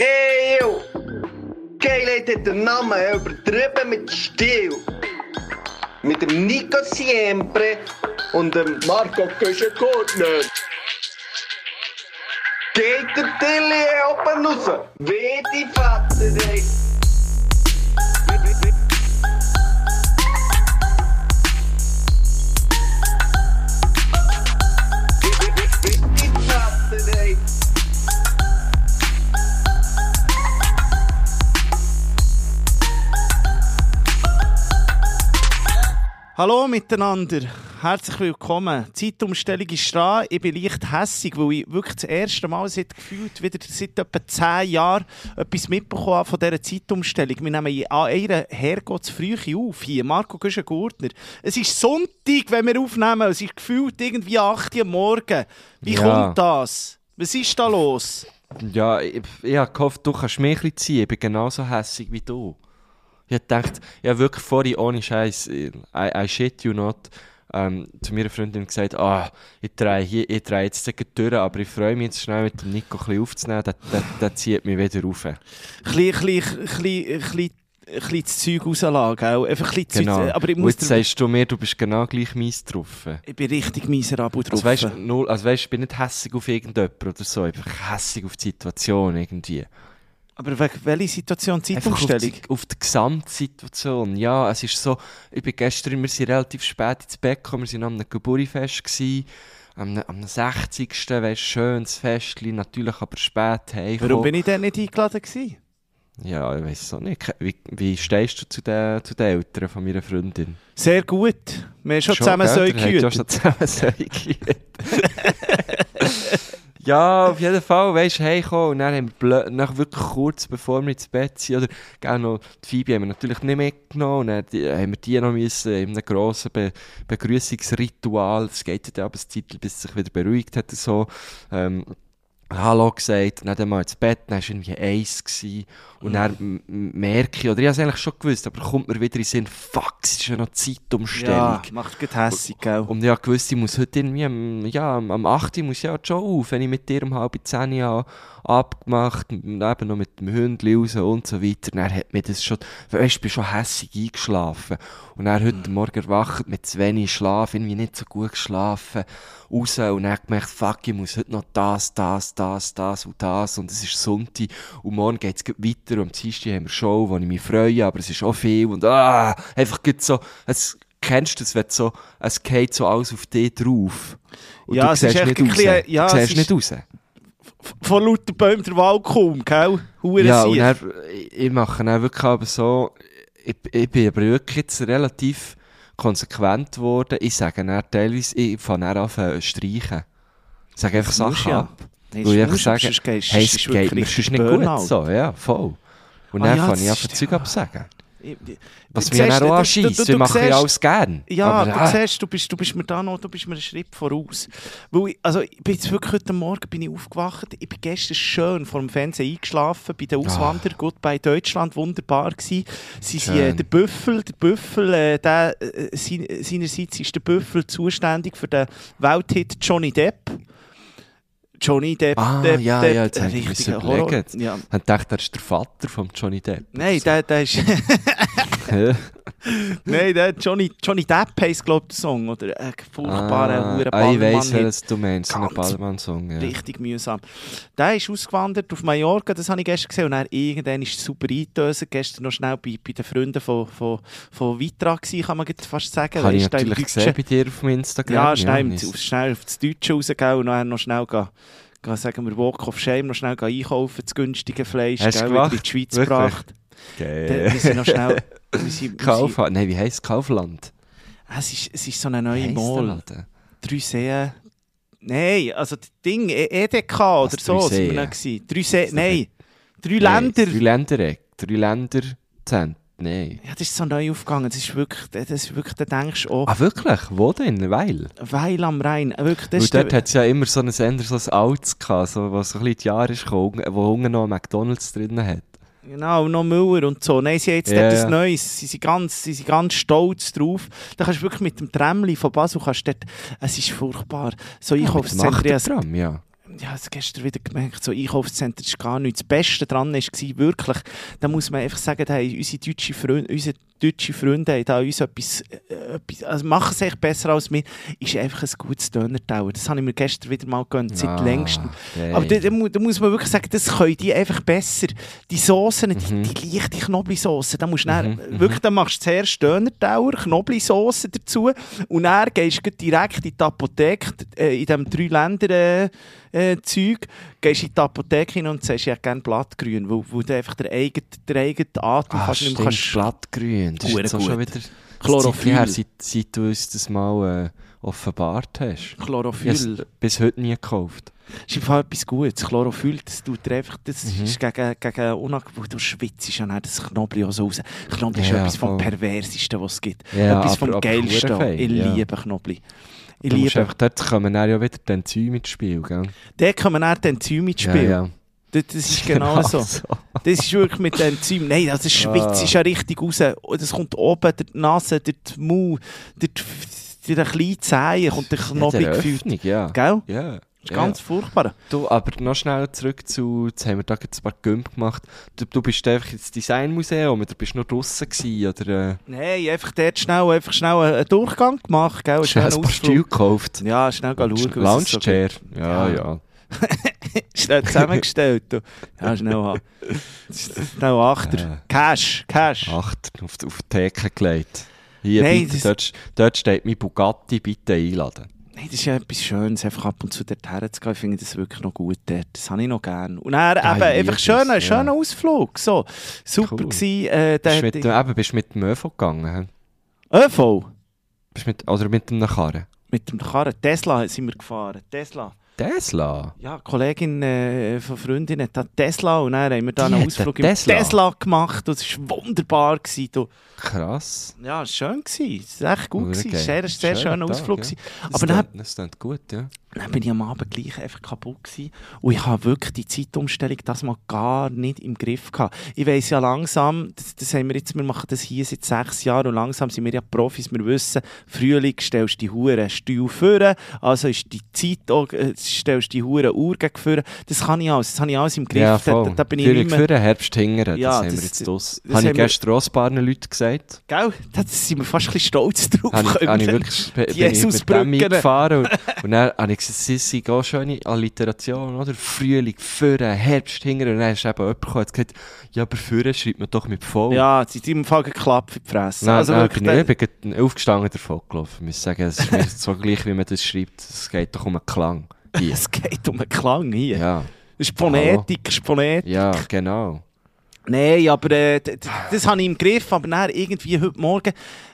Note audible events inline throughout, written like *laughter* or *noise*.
Ey, yo! Geilheit hat den Namen übertrieben mit Stil. Mit dem Nico Siempre und dem Marco Köschengurtner. Geht der Tilly oben raus? Wie die Vater, ey! Hallo miteinander, herzlich willkommen. Die Zeitumstellung ist dran. Ich bin leicht hässig, weil ich wirklich das erste Mal seit gefühlt wieder seit etwa 10 Jahren etwas mitbekommen habe von dieser Zeitumstellung. Wir nehmen an einer Herrgottsfrühe auf hier. Marco Güschen-Gurtner. Es ist Sonntag, wenn wir aufnehmen. Es ist gefühlt irgendwie 8 Uhr morgen. Wie Ja. kommt das? Was ist da los? Ja, ich, ich habe gehofft, du kannst mich ein bisschen ziehen. Ich bin genauso hässig wie du. Ich hab gedacht, ich habe wirklich vorhin ohne Scheiß, I, I shit you not, ähm, zu meiner Freundin gesagt, ah, ich drehe hier, ich drehe jetzt durch, aber ich freue mich jetzt schnell mit dem Nico ein bisschen aufzunehmen, der, der, der zieht mich wieder rauf. Ein bisschen, ein das Zeug rauslassen, gell? Einfach ein bisschen Genau. Zeug, aber ich Und muss jetzt sagst du mir, du bist genau gleich mies drauf. ich bin richtig miserabel drauf. Also weißt, null, also weißt, ich bin nicht hässig auf irgendjemanden oder so, einfach hässig auf die Situation irgendwie. Aber wegen welcher Situation? Einfach auf Zeitumstellung? die, auf die Gesamtsituation. Ja, es ist so, ich bin gestern, wir sind relativ spät ins Bett gekommen, wir waren am einem Geburtstagsfest, gewesen, am, am 60. Weißt, schönes Festchen, natürlich aber spät heimgekommen. Warum bin ich denn nicht eingeladen gewesen? Ja, ich weiß auch nicht. Wie, wie stehst du zu den, zu den Eltern von meiner Freundin? Sehr gut. Wir haben schon, zusammen gell? so Ihr habt ja schon zusammen *laughs* Säue gehütet. Ja, auf jeden Fall, weißt du, heimgekommen und dann haben wir nach wirklich kurz bevor wir ins Bett sind, oder gerne noch die Phoebe haben wir natürlich nicht mitgenommen und dann die, haben wir die noch müssen in einem grossen Be Begrüßungsritual, es geht dann aber ein Zeit, bis es sich wieder beruhigt hat so, ähm, Hallo gesagt, dann mal ins Bett, dann war irgendwie eins gewesen, und dann merke ich, oder ich habe es eigentlich schon gewusst, aber kommt mir wieder in den Sinn, fuck, es ist ja noch Zeitumstellung. Ja, macht gut hässig, gell? Und ich habe gewusst, ich muss heute irgendwie am, ja, am, am 8. Uhr muss ich ja schon auf, wenn ich mit dir um halb 10 Uhr abgemacht und eben noch mit dem Hündchen raus und so weiter. Dann hat mir das schon, weißt du, ich bin schon hässig eingeschlafen. Und dann heute Morgen erwacht mit zu wenig Schlaf, irgendwie nicht so gut geschlafen, raus und dann gemerkt, fuck, ich muss heute noch das, das, das, das und das und es ist Sonntag und morgen geht es weiter und am Dienstag haben wir Show, wo ich mich freue, aber es ist auch viel und ah, einfach gut so, es, kennst du das, wenn so, es geht so alles auf dich drauf. Und Ja, du es siehst nicht ein bisschen- raus. ja, du es siehst nicht raus. Von lauter Bäumen der Wald kaum, gell? Hure Ja, und dann, ich- mache dann wirklich aber so, ich, ich bin aber wirklich jetzt relativ konsequent geworden. Ich sage dann teilweise, ich fange dann an zu streichen. Ich sage einfach Das Sachen ja. ab. Nee, Weil ich einfach sage, sonst hey, es ist geht mir sonst nicht Burnout. gut so. Ja, voll. Und Ah dann ja, fange ich ist- Zeug ich- Was mich dann auch du- anscheisst. du- du- Ich mache du ja alles gern. Ja, aber, du äh, siehst, du bist, du bist mir da noch, du bist mir einen Schritt voraus. Weil ich, also, ich bin jetzt wirklich heute Morgen bin ich aufgewacht. Ich bin gestern schön vor dem Fernsehen eingeschlafen, bei den Auswanderern, gut bei Deutschland, wunderbar gewesen. Sie sind äh, der Büffel, der Büffel, äh, der, äh, sein, seinerseits ist der Büffel zuständig für den Welthit Johnny Depp. Johnny Depp, Ah, Depp, ja, Depp, ja, jetzt ein hab ich. Horror. Ja. Ich dachte, er ist der Vater von Johnny Depp. Nein, der, der ist... Nein, der Johnny, Johnny Depp heisst, glaube ich, der Song. Oder ein furchtbarer, ah, hure ah, ich weiss, Ballermann-Hit. was du meinst. Ein Ganz Ballermann-Song. Ja. Richtig mühsam. Der ist ausgewandert auf Mallorca, das habe ich gestern gesehen. Und dann irgendwann ist es super eingetösen. Gestern noch schnell bei, bei den Freunden von, von, von Vitra gewesen, kann man fast sagen. Habe ich natürlich gesehen bei dir auf Instagram. Ja, schnell, auf, schnell auf das Deutsche rausgehen und dann noch schnell gehen, gehen, sagen wir, Walk of Shame, noch schnell einkaufen, das günstige Fleisch, Hast gell, wieder in die Schweiz Wirklich? gebracht. Geil. Wir sind noch schnell... Wir sind, wir sind, Kauf, nein, wie heisst Kaufland? es, ist, es ist so eine neue Mall. Drei Seen. Nein, also das Ding, E- EDK oder Was, so sind wir noch gewesen. Drei Seen, nein. Drei Länder. Drei Länder, drei Länder. Nein. Ja, das ist so neu aufgegangen. Das ist wirklich, das ist wirklich, da denkst du, oh, Ah, wirklich? Wo denn? Weil? Weil am Rhein. Wirklich, das ist dort hat es ja immer so ein Sender, so ein Altes gehabt, so, was so ein bisschen die Jahre ist gekommen, wo unten noch McDonalds drin hat. Genau, noch Müller und so. Nein, sie haben jetzt Ja, ja. ein Neues. Sie sind, ganz, sie sind ganz stolz drauf. Da kannst du wirklich mit dem Tramli von Basel, kannst dort, es ist furchtbar. So dem Einkaufszentren, ja, Achtertram, ja. ja, das gestern wieder gemerkt, so Einkaufszentren ist gar nichts. Das Beste daran war wirklich, da muss man einfach sagen, da haben unsere deutschen Freunde, unsere deutsche Freunde haben da uns etwas, äh, etwas also machen es echt besser als wir, ist einfach ein gutes Döner-Tower. Das habe ich mir gestern wieder mal gegönnt, seit Ah, längstem. geil. Aber da, da, mu- da muss man wirklich sagen, das können die einfach besser. Die Soßen, Mhm. die, die leichte Knoblauchsoße, da musst du dann, wirklich, dann machst du zuerst Döner-Tower, Knoblauchsoße dazu und dann gehst du direkt in die Apotheke, äh, in diesem drei Länder äh, Zeug, gehst in die Apotheke hin und sagst, ich hätte gerne Blattgrün, weil, weil du einfach den eigenen, den eigenen Atem Ah, nicht stimmt, kannst. Blattgrün. Das ist Hure jetzt auch schon wieder Chlorophyll. Her, seit, seit du uns das mal äh, offenbart hast. Chlorophyll. bis heute nie gekauft. ist im Fall etwas Gutes. Chlorophyll, das tut dir einfach, das Mhm. ist gegen, gegen Unangenehm, du schwitzt ja nicht das Knoblauch auch so raus. Knoblauch ist Ja, etwas vom. Perversesten, was es gibt. Ja, etwas aber- vom aber Geilsten. fein, Ich ja. liebe Knoblauch. Ich Du liebe. einfach, dort kommen dann ja wieder die Enzyme ins Spiel, gell? Dort kommen dann die Enzyme ins Spiel. Ja, ja. Das, das ist *laughs* genau so. Das ist wirklich mit den Enzymen. Nein, also das schwitzt Ah. ist ja richtig raus. Das kommt oben, durch die Nase, durch die Mund, durch die, durch den kleinen Zehen kommt der Knoblauch ja, gefühlt. Ja. Gell? Ja. Das ist ja. ganz furchtbar. Du, aber noch schnell zurück zu, jetzt haben wir da jetzt ein paar Gümp gemacht. Du, du bist einfach ins Designmuseum oder bist noch draussen gewesen oder äh, Nein, einfach dort schnell, einfach schnell einen Durchgang gemacht. Gell? du ein paar Stühle gekauft? Ja, schnell schauen. es so? Ja, Ja. ja. *laughs* Schnell zusammengestellt. Du. Ja, schnell haben. Schnell Achter. Ja. Cash, Cash. Acht auf, die- auf die Theke gelegt. Hier, Nein, bitte, das- dort, dort steht mein Bugatti, bitte einladen. Nein, das ist ja etwas Schönes, einfach ab und zu dort herzugehen. Ich finde das wirklich noch gut dort. Das habe ich noch gerne. Und dann Ja, eben ich einfach schöner, das, schöner ja. Ausflug. So, super Cool. gewesen. Äh, Bist, mit, dem- eben, bist mit dem ÖV gegangen? ÖV. Bist mit, oder mit einem Karren? Mit dem Karren. Tesla sind wir gefahren. Tesla. Tesla? Ja, eine Kollegin äh, von Freundin hat da Tesla und dann haben wir da Die einen hat Ausflug einen im Tesla? Tesla gemacht und es war wunderbar. Gewesen, du. Krass. Ja, es war schön. Gewesen. Es war echt gut. Gewesen. Es war ein sehr, sehr Schöner schöner Tag, Ausflug. ja. gewesen. Das Aber dann, klingt- das klingt gut, ja. Dann bin ich am Abend gleich einfach kaputt gewesen. Und ich habe wirklich die Zeitumstellung das mal gar nicht im Griff gehabt. Ich weiss ja langsam, das, das haben wir jetzt, wir machen das hier seit sechs Jahren und langsam sind wir ja Profis, wir wissen, Frühling stellst du die Hure Stuhl führen, also ist die Zeit, auch, äh, stellst die Hure Uhr gegen. Das kann ich alles, das habe ich alles im Griff. Ja, da, voll. da, da bin ich Frühling mehr... für Herbst hingern, Ja, das haben das- wir jetzt draus. das Habe haben ich gestern auch ein paar Leuten gesagt. Gell? Da sind wir fast ein bisschen stolz drauf. Habe ich, habe ich wir- wirklich bin ich mit dem mitgefahren und, und dann habe ich es ist auch schöne Alliteration, oder? Frühling, Führen, Herbst, hingern. Und dann ist eben jemand gekommen hat gesagt, ja, aber Führen schreibt man doch mit V. Ja, es ist im Fall geklappt für die Fresse. Nein, also nein, wirklich, bin ich, ich bin aufgestanden davon gelaufen. Ich muss sagen, es ist mir so gleich, wie man das schreibt. Es geht doch um einen Klang. Hier. *laughs* es geht um einen Klang hier. Ja, Das ist Phonetik, das ist Phonetik. ja, genau. Nein, aber äh, d- d- das habe ich im Griff. Aber dann irgendwie heute Morgen,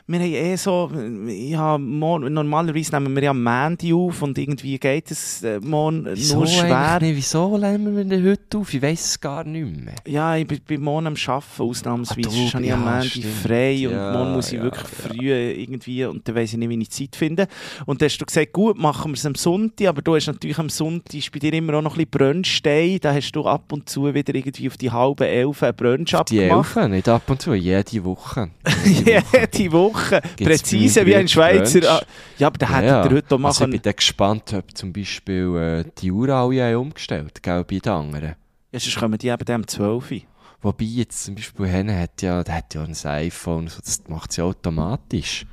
wir haben eh so, ja, morgen, normalerweise nehmen wir ja am Mandy auf und irgendwie geht es äh, morgen Wieso nur schwer. nicht? Wieso nehmen wir denn heute auf? Ich weiss es gar nicht mehr. Ja, ich bin, bin morgen am Arbeiten, ausnahmsweise. Ah, du, habe ich am Mandy stimmt. frei und Ja, morgen muss ich ja, wirklich ja. früh irgendwie und dann weiss ich nicht, wie ich Zeit finde. Und dann hast du gesagt, gut, machen wir es am Sonntag, aber du hast natürlich am Sonntag bei dir immer auch noch ein bisschen Brunchstein. Da hast du ab und zu wieder irgendwie auf die halbe Elf einen Brunch Die abgemacht. Elfen, nicht ab und zu, jede Woche. *laughs* Jede Woche. Gibt's Präzise wie ein Schweizer. Ah, Ja, aber da hättet Ja, ihr heute auch Also ich machen bin dann gespannt, ob zum Beispiel äh, die Uhr alle umgestellt gell, bei den anderen. Ja, sonst kommen die eben um 12 Uhr. Wobei jetzt zum Beispiel Henne hat ja, der hat ja ein iPhone, so, das macht sie automatisch.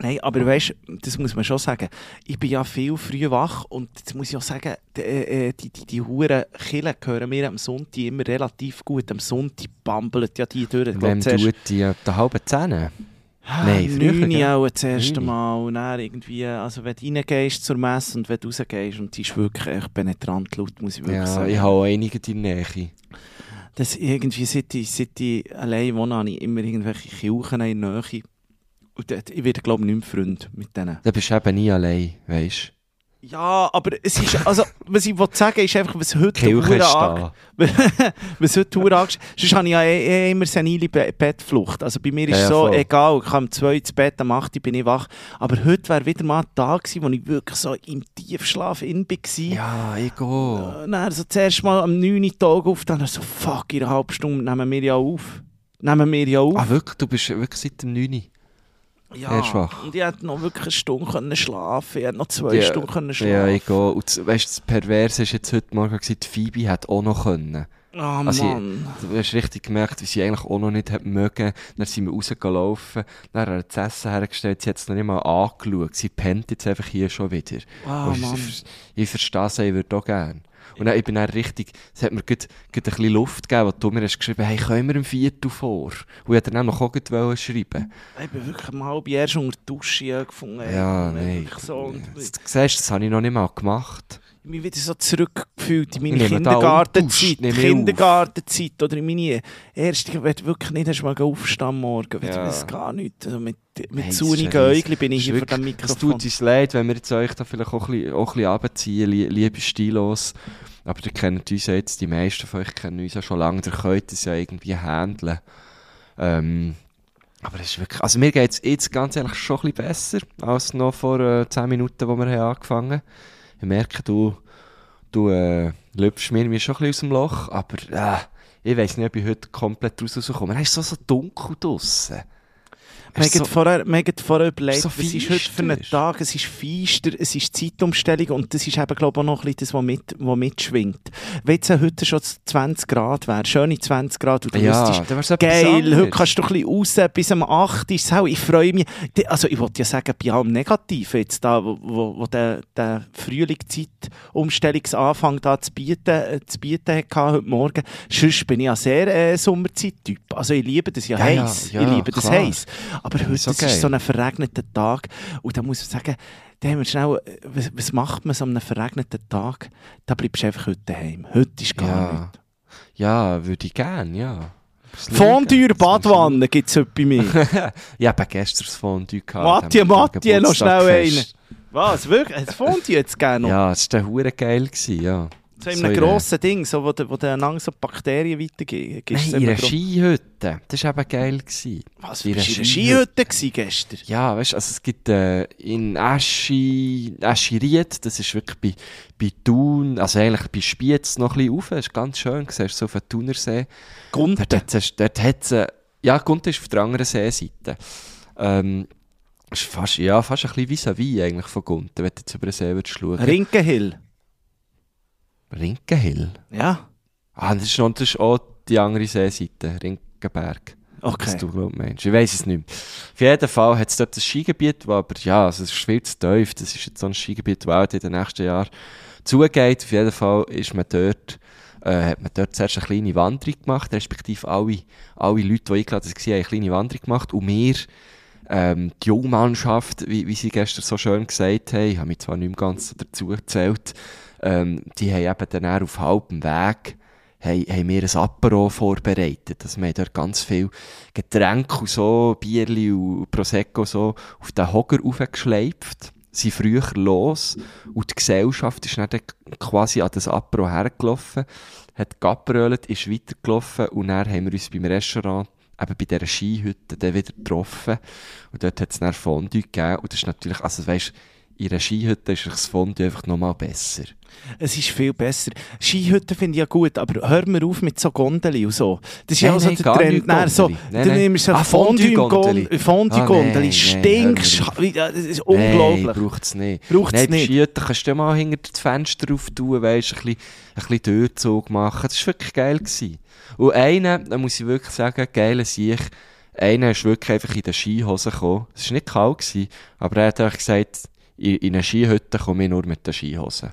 Nein, aber weißt das muss man schon sagen. Ich bin ja viel früh wach und jetzt muss ich auch sagen, die, äh, die, die, die Huren Killen hören mir am Sonntag immer relativ gut. Am Sonntag bambeln ja die durch. Wem zuerst- tut die äh, der halben Zähne? Ah, Nein, früher, neun auch das erste. Mal. Und dann irgendwie, also wenn du reingehst zur Messe und wenn du rausgehst und die ist wirklich echt penetrant laut, muss ich wirklich Ja, sagen. ich habe einige in der Nähe. Das irgendwie, seit ich, seit ich allein wohne, habe ich immer irgendwelche Kirchen in der Nähe. Und dort- ich werde, glaube ich, nicht mehr Freund mit denen. Da bist du eben nie allein, weißt Ja, aber es ist, also, was ich wollte sagen, ist einfach, was heute du? Kirche da. was heute Hure ange- Sonst habe ich ja eh, eh immer senile Be Bettflucht. Also bei mir ist Ja, es ja, so, voll. egal, ich komme um 2 ins Bett, am 8 Uhr bin ich wach. Aber heute wäre wieder mal ein Tag gewesen, wo ich wirklich so im Tiefschlaf in war. Ja, ich gehe. Dann so zuerst mal am 9 Uhr Tag auf, dann so, fuck, in einer halben Stunde nehmen wir ja auf. Nehmen wir ja auf. Ah, wirklich? Du bist wirklich seit dem 9. Ja, Eher schwach. und ich hätte noch wirklich eine Stunde können schlafen Ich hätte noch zwei Ja, Stunden können schlafen Ja, ich gehe. Und das- weißt das Perverse ist jetzt heute Morgen, gewesen, die Phoebe hat auch noch können. Oh Also ich- Mann. Du hast richtig gemerkt, wie sie eigentlich auch noch nicht hat mögen. Dann sind wir rausgelaufen, dann hat er das Essen hergestellt, sie hat es noch nicht mal angeschaut. Sie pennt jetzt einfach hier schon wieder. Oh ich, Mann. ich, ich verstehe sie, ich würde auch gerne. Und dann, ich bin dann richtig, es hat mir gerade, gerade ein bisschen Luft gegeben, als du mir hast geschrieben hey, können wir im Viertel vor? Und ich wollte dann auch wollen schreiben. Ich bin wirklich mal halb erst unter die Dusche gefunden. Ja, nein. wirklich So, Du siehst, das habe ich noch nicht mal gemacht. ich mich wieder so zurückgefühlt in meine Kindergartenzeit. Kindergartenzeit oder in meine erste, ich will wirklich nicht erst mal aufstehen am morgen. Ich Ja. weiß gar nicht. Also mit mit Hey, das Äugli bin ich hier ist vor dem wirklich- Es Mikrofon. tut uns leid, wenn wir jetzt euch da vielleicht auch ein bisschen, auch ein bisschen runterziehen, lie- liebe Stilos. Aber ihr kennt uns ja jetzt, die meisten von euch kennen uns ja schon lange, ihr könnt es ja irgendwie handeln. Ähm, aber es ist wirklich, also mir geht es jetzt ganz ehrlich schon ein bisschen besser, als noch vor äh, 10 Minuten, wo wir haben angefangen haben. Ich merke, du, du äh, lüpfst mir mir schon ein bisschen aus dem Loch, aber äh, ich weiß nicht, ob ich heute komplett rauskomme. Es ist so, so dunkel draussen. Wir Es haben so- vorher, überlegt, so was ist heute für einen. Tag? Es ist feister, es ist Zeitumstellung und das ist eben, glaube ich, auch noch ein bisschen das, was, mit, was mitschwingt. Wenn jetzt heute schon 20 Grad wäre, schöne 20 Grad, und du ja, wüsstest, etwas Geil, heute kannst du ein bisschen raus, bis am 8 ist es. Ich freue mich. Also ich wollte ja sagen, bei allem Negativen jetzt da, wo, wo, wo der, der Frühling Zeitumstellungsanfang da zu bieten, äh, zu bieten hatte heute Morgen. Sonst bin ich ja sehr äh, Sommerzeit-Typ. Also ich liebe das ja, Ja, heiß. ja, ich liebe das klar. heiß. Aber heute Ist geil. ist so ein verregneter Tag und da muss ich sagen, da haben wir schnell, was, was macht man so an einem verregneten Tag? Da bleibst du einfach heute daheim. Heute ist gar Ja. nichts. Ja, würde ich gerne, ja. Fondue Badwanne gibt es heute bei mir. Ja, *laughs* ich habe gestern das Fondue gehabt. Matti, für noch schnell einen. Was, wirklich? Ein Fondue jetzt gerne noch? Ja, das war hure geil, ja. So in so einem in grossen Ding, so, wo, wo du einander so Bakterien weitergibst. Nein, So in einer Skihütte. Das war eben geil. Gewesen. Was, in einer Skihütte. Gestern? Ja, weißt du, also es gibt äh, in Aschi, Aschiriet, das ist wirklich bei, bei Thun, also eigentlich bei Spiez noch ein bisschen rauf, das ist ganz schön, du siehst so auf den Thunersee. Gunten. Dort dort hat's, äh, ja, Gunter ist auf der anderen Seeseite. Ähm, ist fast, ja, fast ein bisschen vis-à-vis eigentlich von Gunter, wenn du jetzt über den See schauen. Rinkenhill. Rinkenhill? Ja, Ah, das ist, noch, das ist auch die andere Seeseite, Rinkenberg. Was okay. du glaub, meinst. Ich weiß es nicht mehr. Auf jeden Fall hat es dort ein Skigebiet, das aber, ja, also es ist viel zu tief. Das ist jetzt so ein Skigebiet, das auch in den nächsten Jahren zugeht. Auf jeden Fall ist man dort, äh, hat man dort zuerst eine kleine Wanderung gemacht, respektive alle, alle Leute, die eingeladen waren, haben eine kleine Wanderung gemacht. Und wir, ähm, die Jungmannschaft, wie, wie sie gestern so schön gesagt haben, ich habe mich zwar nicht mehr ganz dazu gezählt, ähm, die haben eben dann auf halbem Weg haben, haben wir ein Apero vorbereitet. Also wir haben dort ganz viel Getränke und so, Bierli und Prosecco so auf den Hocker aufgeschleift, sind früher los und die Gesellschaft ist dann quasi an das Apero hergelaufen, hat geabrölt, ist weitergelaufen und dann haben wir uns beim Restaurant eben bei dieser Skihütte dann wieder getroffen und dort hat es dann Fondue gegeben und das ist natürlich, also weisst, in einer Skihütte ist das Fondue einfach nochmal besser. Es ist viel besser. Skihütte finde ich ja gut, aber hör mir auf mit so Gondeli und so. Das ist ja auch so der Trend. Nein, so. Nein, du nimmst ein Ah, Fondue-Gondeli. Gondeli. Fondue Ah, Stinkst. Das ist unglaublich. Nein, braucht es nicht. Braucht's Nein, bei nicht. Skihütten kannst du mal hinter das Fenster auf tun, weißt, ein bisschen, ein bisschen Durchzug machen. Das war wirklich geil. Gewesen. Und einer, da muss ich wirklich sagen, geiler Sieg, einer ist wirklich einfach in den Skihosen gekommen. Es war nicht kalt, gewesen, aber er hat einfach gesagt, in, in eine Skihütte komme ich nur mit den Skihosen.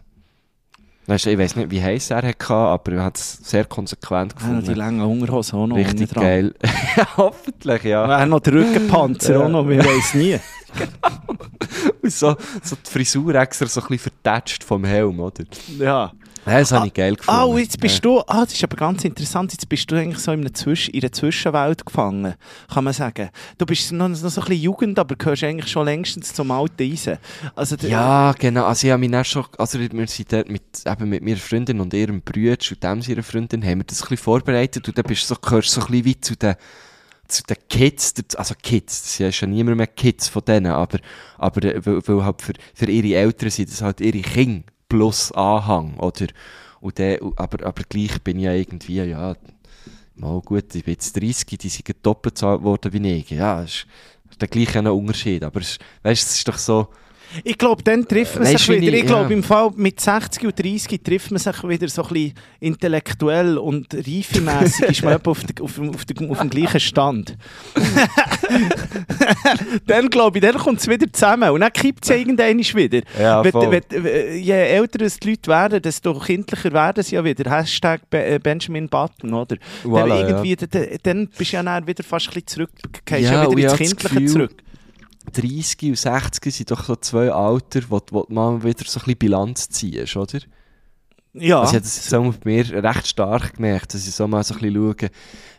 Weißt, ich weiß nicht, wie heiß er hatte, aber er hat es sehr konsequent Ja, noch die gefunden. langen Hungerhosen auch noch Richtig geil. ja, *laughs* hoffentlich, ja. Ja. noch der Rückenpanzer Ja. auch noch, wir wissen nie. *laughs* Und so, so die Frisur extra so ein bisschen vertätscht vom Helm, oder? Ja. Ja, das habe ich geil gefunden. Ah, jetzt bist du, ah, das ist aber ganz interessant, jetzt bist du eigentlich so in einer, Zwisch in einer Zwischenwelt gefangen, kann man sagen. Du bist noch, noch so ein bisschen Jugend, aber gehörst eigentlich schon längstens zum alten Eisen. Also, Ja, genau. Also ich habe mich dann schon, also wir sind dort mit, eben mit meiner Freundin und ihrem Bruder und dem seiner Freundin, haben wir das ein bisschen vorbereitet und dann bist du so, gehörst so ein bisschen wie zu den, zu den Kids, also Kids, das ist ja niemand mehr Kids von denen, aber, aber äh, weil, weil halt für, für ihre Eltern sind das halt ihre Kinder plus Anhang, oder? Und der, aber, aber gleich bin ich ja irgendwie, ja, mal gut, ich bin jetzt 30, die sind doppelt bezahlt worden wie ich. Ja, das ist, der gleiche Unterschied. Aber es, weißt, es ist doch so, Ich glaube, dann trifft man sich wieder. ich- Ich glaube, ja. im Fall mit 60 und 30 trifft man sich wieder so ein bisschen intellektuell und reifemässig ist man *laughs* auf, der, auf, dem- auf, der, auf dem gleichen Stand. *laughs* dann glaube ich, dann kommt es wieder zusammen und dann kippt es ja irgendwann wieder. Ja, Wenn- wenn- je älter es die Leute werden, desto kindlicher werden sie ja wieder. Hashtag äh, Benjamin Button, oder? Voilà, dann, irgendwie, dann, dann bist du ja dann wieder fast ein bisschen zurück, gehst Ja, ja, wieder ins Kindliche Gefühl, zurück. 30 und 60 sind doch so zwei Alter, wo, wo man wieder so ein bisschen Bilanz ziehst, oder? Ja, Also ich habe das auch bei mir recht stark gemerkt, dass ich so mal so ein bisschen schaue,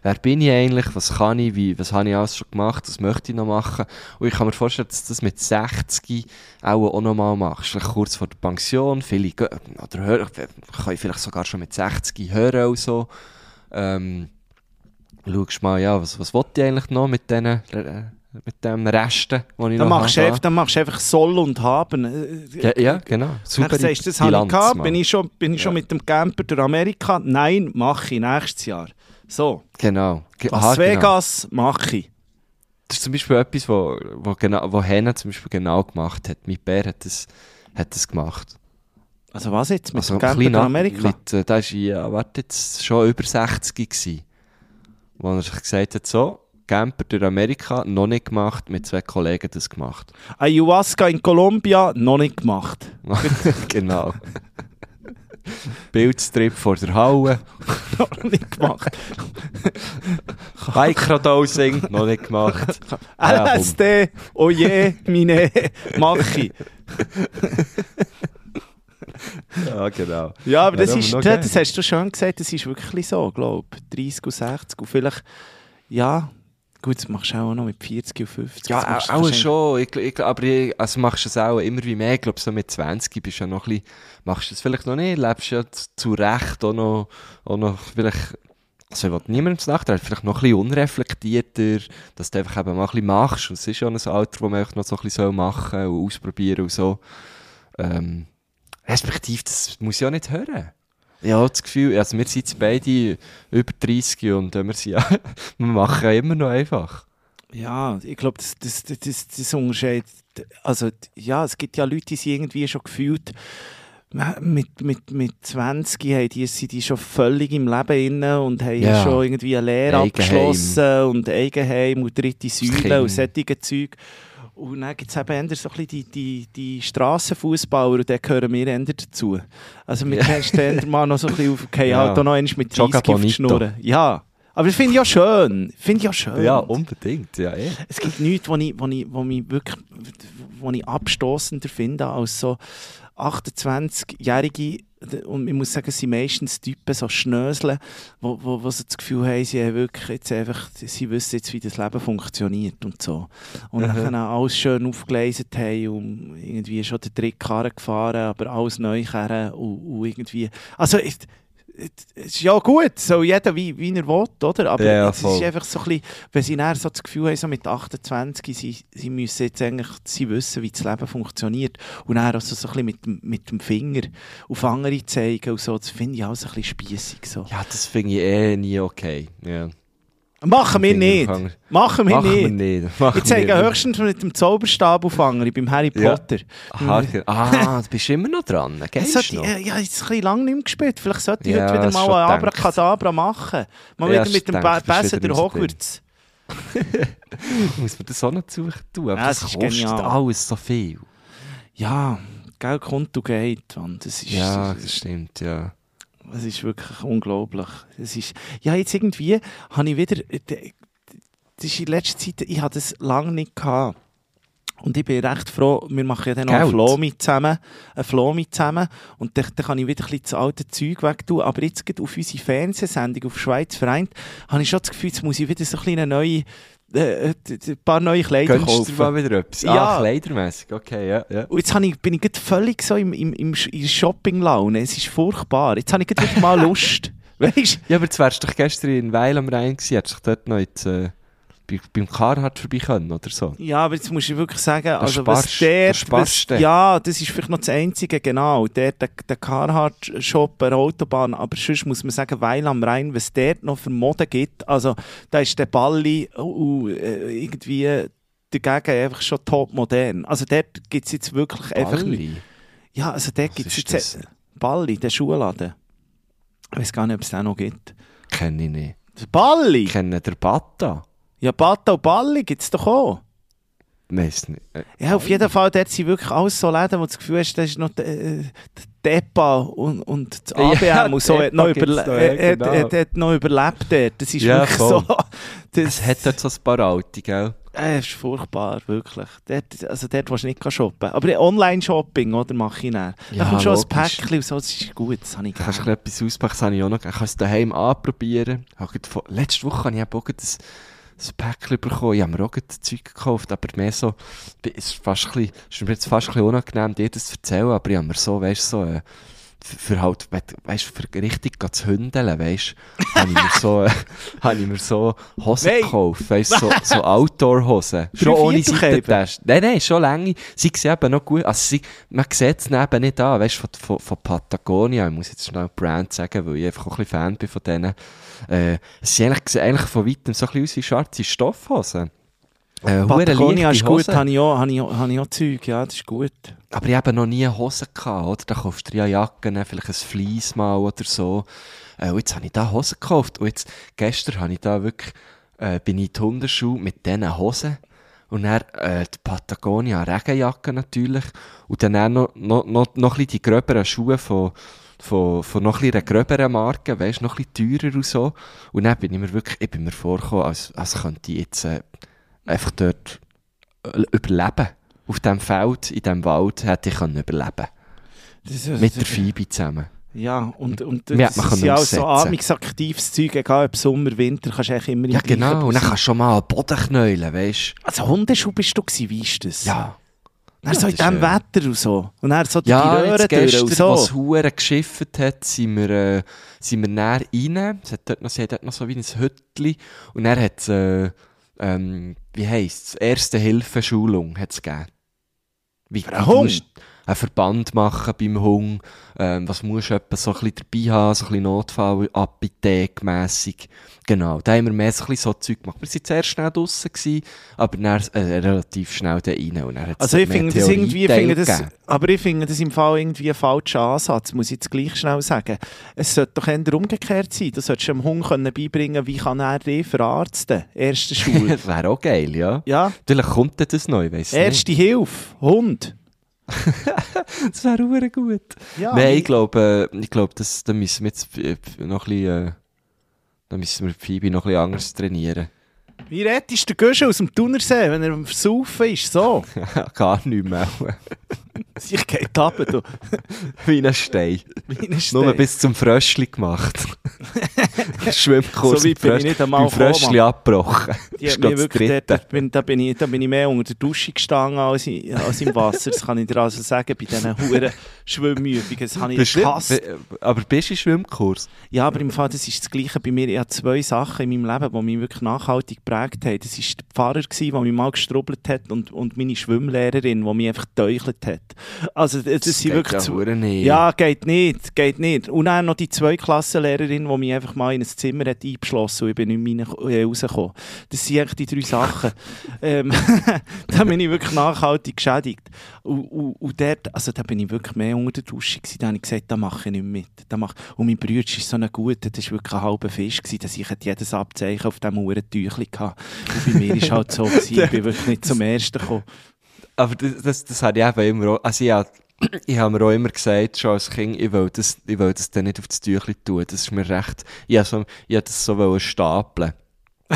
wer bin ich eigentlich, was kann ich, wie, was habe ich alles schon gemacht, was möchte ich noch machen. Und ich kann mir vorstellen, dass du das mit 60 auch, auch noch mal machst. Vielleicht kurz vor der Pension, viele oder hören, können vielleicht sogar schon mit 60 hören und so. Ähm, schaust mal, ja, was, was wollte ich eigentlich noch mit diesen äh, mit den Resten, die ich dann noch machst, habe? einfach, dann machst du einfach soll und haben. Äh, Ja, ja, genau. Super Dann sagst du, das habe ich Bilanz, gehabt. Bin ich schon, bin ich schon Ja. mit dem Camper durch Amerika? Nein, mache ich nächstes Jahr. So, Genau. Ge- Las aha, genau. Vegas mache ich. Das ist zum Beispiel etwas, wo, wo, genau, wo Hannah zum Beispiel genau gemacht hat. Mein Bär hat das, hat das gemacht. Also was jetzt? Mit also dem Camper durch Amerika? Mit, äh, da war ja, warte, jetzt schon über 60 gewesen. Wo er sich gesagt hat, so, Camper durch Amerika, noch nicht gemacht, mit zwei Kollegen das gemacht. Ayahuasca in Kolumbia, noch nicht gemacht. *laughs* genau. Bildstrip vor der Halle, *laughs* noch nicht gemacht. Microdosing, noch nicht gemacht. *laughs* LSD, oh je, meine, mache ich. Ja, genau. Ja, aber das, ist, das hast du schon gesagt, das ist wirklich so, glaube ich. 30 und 60 und vielleicht, ja, gut, das machst du auch noch mit 40 und 50. Ja, du auch, auch schon. Ich, ich, aber ich, also machst du es auch immer wie mehr. Ich glaube, so mit 20 bist du ja noch ein bisschen, machst du es vielleicht noch nicht, lebst ja zu, zu Recht auch noch, auch noch vielleicht, also ich will niemandem zu nachtreten, vielleicht noch ein bisschen unreflektierter, dass du einfach eben mal ein bisschen machst. Und es ist ja ein Alter, wo man noch so ein bisschen machen und ausprobieren und so. Ähm, respektive, das muss ich ja nicht hören. Ich habe das Gefühl, also wir sind beide über 30 und äh, wir, sind *laughs* wir machen immer noch einfach. Ja, ich glaube, das, das, das, das, unterscheidet. Also, ja, es gibt ja Leute, die sind irgendwie schon gefühlt. Mit, mit, mit 20 haben die, sind die schon völlig im Leben inne und haben Ja. schon irgendwie eine Lehre Eigenheim. abgeschlossen und Eigenheim und dritte Säule und solche Zeug. Und dann gibt es eben eher so ein die, die, die Strassenfußballer und da gehören wir eher dazu. Also wir kannst eher mal noch so ein bisschen auf, okay, Ja. halt auch noch mit 30 Jogga auf die. Schnurren. Ja, aber das finde ich ja schön. Finde ich ja schön. Ja, unbedingt, ja, eh. Es gibt nichts, was ich, was ich, mich wirklich ich abstoßender finde als so 28-Jährige. Und ich muss sagen, es sind meistens Typen, so Schnösel, wo, wo, wo sie das Gefühl haben, sie haben wirklich jetzt einfach, sie wissen jetzt, wie das Leben funktioniert und so. Und Mhm. dann alles schön aufgelesen haben und irgendwie schon den Trick gefahren, aber alles neu kehren und, und irgendwie, also ich, ist ja gut, so jeder wie, wie er will, oder? Aber Ja, es ist einfach so ein bisschen, wenn sie dann so das Gefühl haben, so mit 28, sie, sie müssen jetzt eigentlich sie wissen, wie das Leben funktioniert und dann also so ein bisschen mit, dem- mit dem Finger auf andere zeigen und so, das finde ich auch so ein bisschen spiessig. So. Ja, das finde ich eh nie okay. Ja. Machen wir nicht! Machen wir nicht! nicht. Machen Ich zeige nicht. höchstens mit dem Zauberstab auf andere, beim Harry Ja. Potter. Aha, ge- ah, *laughs* du bist immer noch dran. Ich Gehst noch? äh, ja, jetzt ein bisschen lange nicht mehr gespielt. Vielleicht sollte ich Ja, heute wieder mal schon ein gedacht. Abracadabra machen. Mal Ja, wieder mit dem Besen raus Hogwarts. *laughs* Muss man das auch noch tun? Aber Ja, das kostet genial. alles so viel. Ja, Geld kommt und geht. Mann. Das ist, Ja, das stimmt, ja. Das ist wirklich unglaublich. Das ist, ja, jetzt irgendwie habe ich wieder, das ist in letzter Zeit, ich hatte das lange nicht gehabt. Und ich bin recht froh, wir machen ja dann noch einen Geld? Flomi zusammen, einen Flomi zusammen und dann, dann kann ich wieder ein bisschen das alte Zeug wegtun. Aber jetzt gerade auf unsere Fernsehsendung auf Schweiz vereint, habe ich schon das Gefühl, jetzt muss ich wieder so ein, bisschen eine neue, äh, äh, ein paar neue Kleider du kaufen. dir mal wieder etwas? Ja. Ah, kleidermässig, okay, ja. ja. Und jetzt ich, bin ich gerade völlig so im, im, im, Shopping-Laune. Es ist furchtbar. Jetzt habe ich gerade mal *laughs* Lust. Weißt Ja, aber jetzt wärst du doch gestern in Weil am Rhein gewesen, hättest du doch dort noch jetzt, äh, bei, beim Carhartt vorbei können oder so. Ja, aber jetzt muss ich wirklich sagen, also sparst- was der, was, ja, das ist vielleicht noch das Einzige, genau, der, der, der Carhartt-Shop an der Autobahn, aber sonst muss man sagen, Weil am Rhein, was der noch für Mode gibt, also da ist der Balli uh, uh, äh, irgendwie dagegen einfach schon top modern. Also dort gibt es jetzt wirklich einfach... Balli. Ja, also dort gibt es jetzt... das? Balli, der Schuhladen. Ich weiß gar nicht, ob es den noch gibt. Kenne ich nicht. Der Balli? Ich kenne den Bata. Ja, Bata und Balli gibt es doch auch. Weiss nicht. Äh, Ja, auf jeden Fall, dort sind wirklich alles so Läden, wo du das Gefühl hast, da ist noch der, äh, der Depa und, und das ABM Ja, *laughs* und so, hat noch, überle da, ja, äh, hat, genau. hat, hat noch überlebt dort. Das ist Ja, wirklich voll. so... *laughs* Das, Es hat dort so ein paar alte, gell? äh, ist furchtbar, wirklich. Dort, also dort willst du nicht shoppen. Aber Online-Shopping, oder, mache ich dann. Da Ja, kommt schon logisch. ein Päckchen und so, das ist gut, das habe ich Du kannst gerne. etwas auspacken, das habe ich auch noch. Ich kann es daheim anprobieren. Ich Letzte Woche habe ich auch gerade ein, ein Päckchen bekommen. Ich habe mir auch Zeug gekauft, aber mehr so, es ist, fast ein bisschen, es ist mir jetzt fast ein bisschen unangenehm, dir das zu erzählen, aber ich habe mir so, weißt so, äh, für, halt, weißt du, für richtig zu hündeln, weißt habe ich mir so, äh, *laughs* habe ich mir so Hosen Nein. gekauft, weißt so, so Outdoor-Hosen. Schon ohne Viertelkäfer? Seitentasche. Nein, nein, schon lange. Sie sehen eben noch gut, also sie, man sieht es eben nicht an, weißt von, von, von Patagonia, ich muss jetzt schnell Brand sagen, weil ich einfach auch ein bisschen Fan bin von denen. Äh, es sieht eigentlich, eigentlich von weitem so ein bisschen aus wie schwarze Stoffhosen. Äh, Patagonia ist gut, habe ich, auch, habe, ich auch, habe ich auch Zeug, ja, das ist gut. Aber ich habe noch nie Hosen gehabt, oder? Da kaufst du ja Jacken, vielleicht ein Fleece mal oder so. Äh, und jetzt habe ich da Hosen gekauft. Und jetzt, gestern habe ich da wirklich, äh, bin ich in die Hunderschuhe mit diesen Hosen. Und dann, äh, die Patagonia Regenjacke natürlich. Und dann auch noch, noch, noch, noch ein bisschen die gröberen Schuhe von, von, von noch ein gröberen Marke, weisst, noch ein bisschen teurer und so. Und dann bin ich mir wirklich, ich bin mir vorgekommen, als, als könnte ich jetzt, äh, einfach dort äh, überleben. Auf dem Feld, in dem Wald, hätte ich können überleben Das ist, Mit der Phoebe zusammen. Ja, und, und das ist ja auch so aussetzen. amigs aktives Zeug, egal ob Sommer, Winter, kannst du eigentlich immer im Ja, genau. Und dann kannst du schon mal am Boden knäulen, weißt Also Hundeschuh bist du gewesen, wie ist das? du? Ja. Dann so Ja, in das diesem äh, Wetter und so. Und dann so Ja, die Röhren durch und so. was Huren geschifft hat, sind wir, äh, sind wir näher rein. Es hat dort noch, sie hat dort noch so wie ein Hütli. Und er hat äh, ähm, wie heisst es, erste Hilfe-Schulung hat's gegeben. Wie einen wie du musst einen Verband machen beim Hund. Ähm, was musst du etwa so ein bisschen dabei haben, so ein bisschen Notfall-Apothek-mässig. Genau, da haben wir mehr so ein bisschen so Zeug gemacht. Wir waren zuerst schnell draussen, gewesen, aber dann äh, relativ schnell da rein. Und dann Also ich finde das irgendwie, finde das, aber ich finde das im Fall irgendwie ein falscher Ansatz, muss ich jetzt gleich schnell sagen. Es sollte doch eher umgekehrt sein. Du solltest dem Hund können beibringen, wie kann er dich verarzten. Erste Schule. *laughs* Das wäre auch geil, ja. ja, Vielleicht kommt das neu, weiss nicht. erste Hilfe, Hund. Das wäre auch gut. Ja, Nein, ich glaube, äh, ich glaube, das, da müssen wir jetzt noch ein bisschen, äh, da müssen wir Phoebe noch ein bisschen anders trainieren. Wie rettest du den Göschel aus dem Thunersee, wenn er am Versaufen ist? So, *laughs* Gar nicht mehr. *laughs* sich geht ab, du. Wie ein Stein. Wie ein Nur Stein. bis zum Fröschli gemacht. *laughs* Schwimmkurs So weit bin ich nicht einmal beim Fröschli abgebrochen. Das wirklich, bin, da, bin ich, da bin ich mehr unter der Dusche gestanden als, in, als im Wasser. Das kann ich dir also sagen, bei diesen huren Schwimmübungen. Das habe ich Bist gehasst. be- Aber bist du im Schwimmkurs? Ja, aber im Fall, das ist das Gleiche bei mir. Ich habe zwei Sachen in meinem Leben, die mich wirklich nachhaltig geprägt haben. Das war der Pfarrer, der mich mal gestrubbelt hat und, und meine Schwimmlehrerin, die mich einfach getäuchelt hat. Also das, das sind wirklich hure nicht. Ja, geht nicht, geht nicht. Und dann noch die zwei Klassenlehrerin, die mich einfach mal in ein Zimmer hat eingeschlossen und ich bin nicht mehr äh, rausgekommen. Das sind eigentlich die drei Sachen. *laughs* ähm, *laughs* da bin ich wirklich nachhaltig geschädigt. Und, und, und dort, also da bin ich wirklich mehr unter der Dusche gewesen. Da habe ich gesagt, da mache ich nicht mit. Da mach... Und mein Bruder ist so ein guter, das war wirklich ein halber Fisch gewesen, dass ich jedes Abzeichen auf diesem Uhrentüchli hatte. Und bei mir war es halt so, *laughs* gewesen, ich bin wirklich nicht zum Ersten gekommen. Aber das, das, das habe ich eben immer also ich habe, ich habe mir auch immer gesagt, schon als Kind, ich will das, ich will das dann nicht auf das Tüchli tun. Das ist mir recht, ich habe, so, ich habe das so stapeln. *laughs*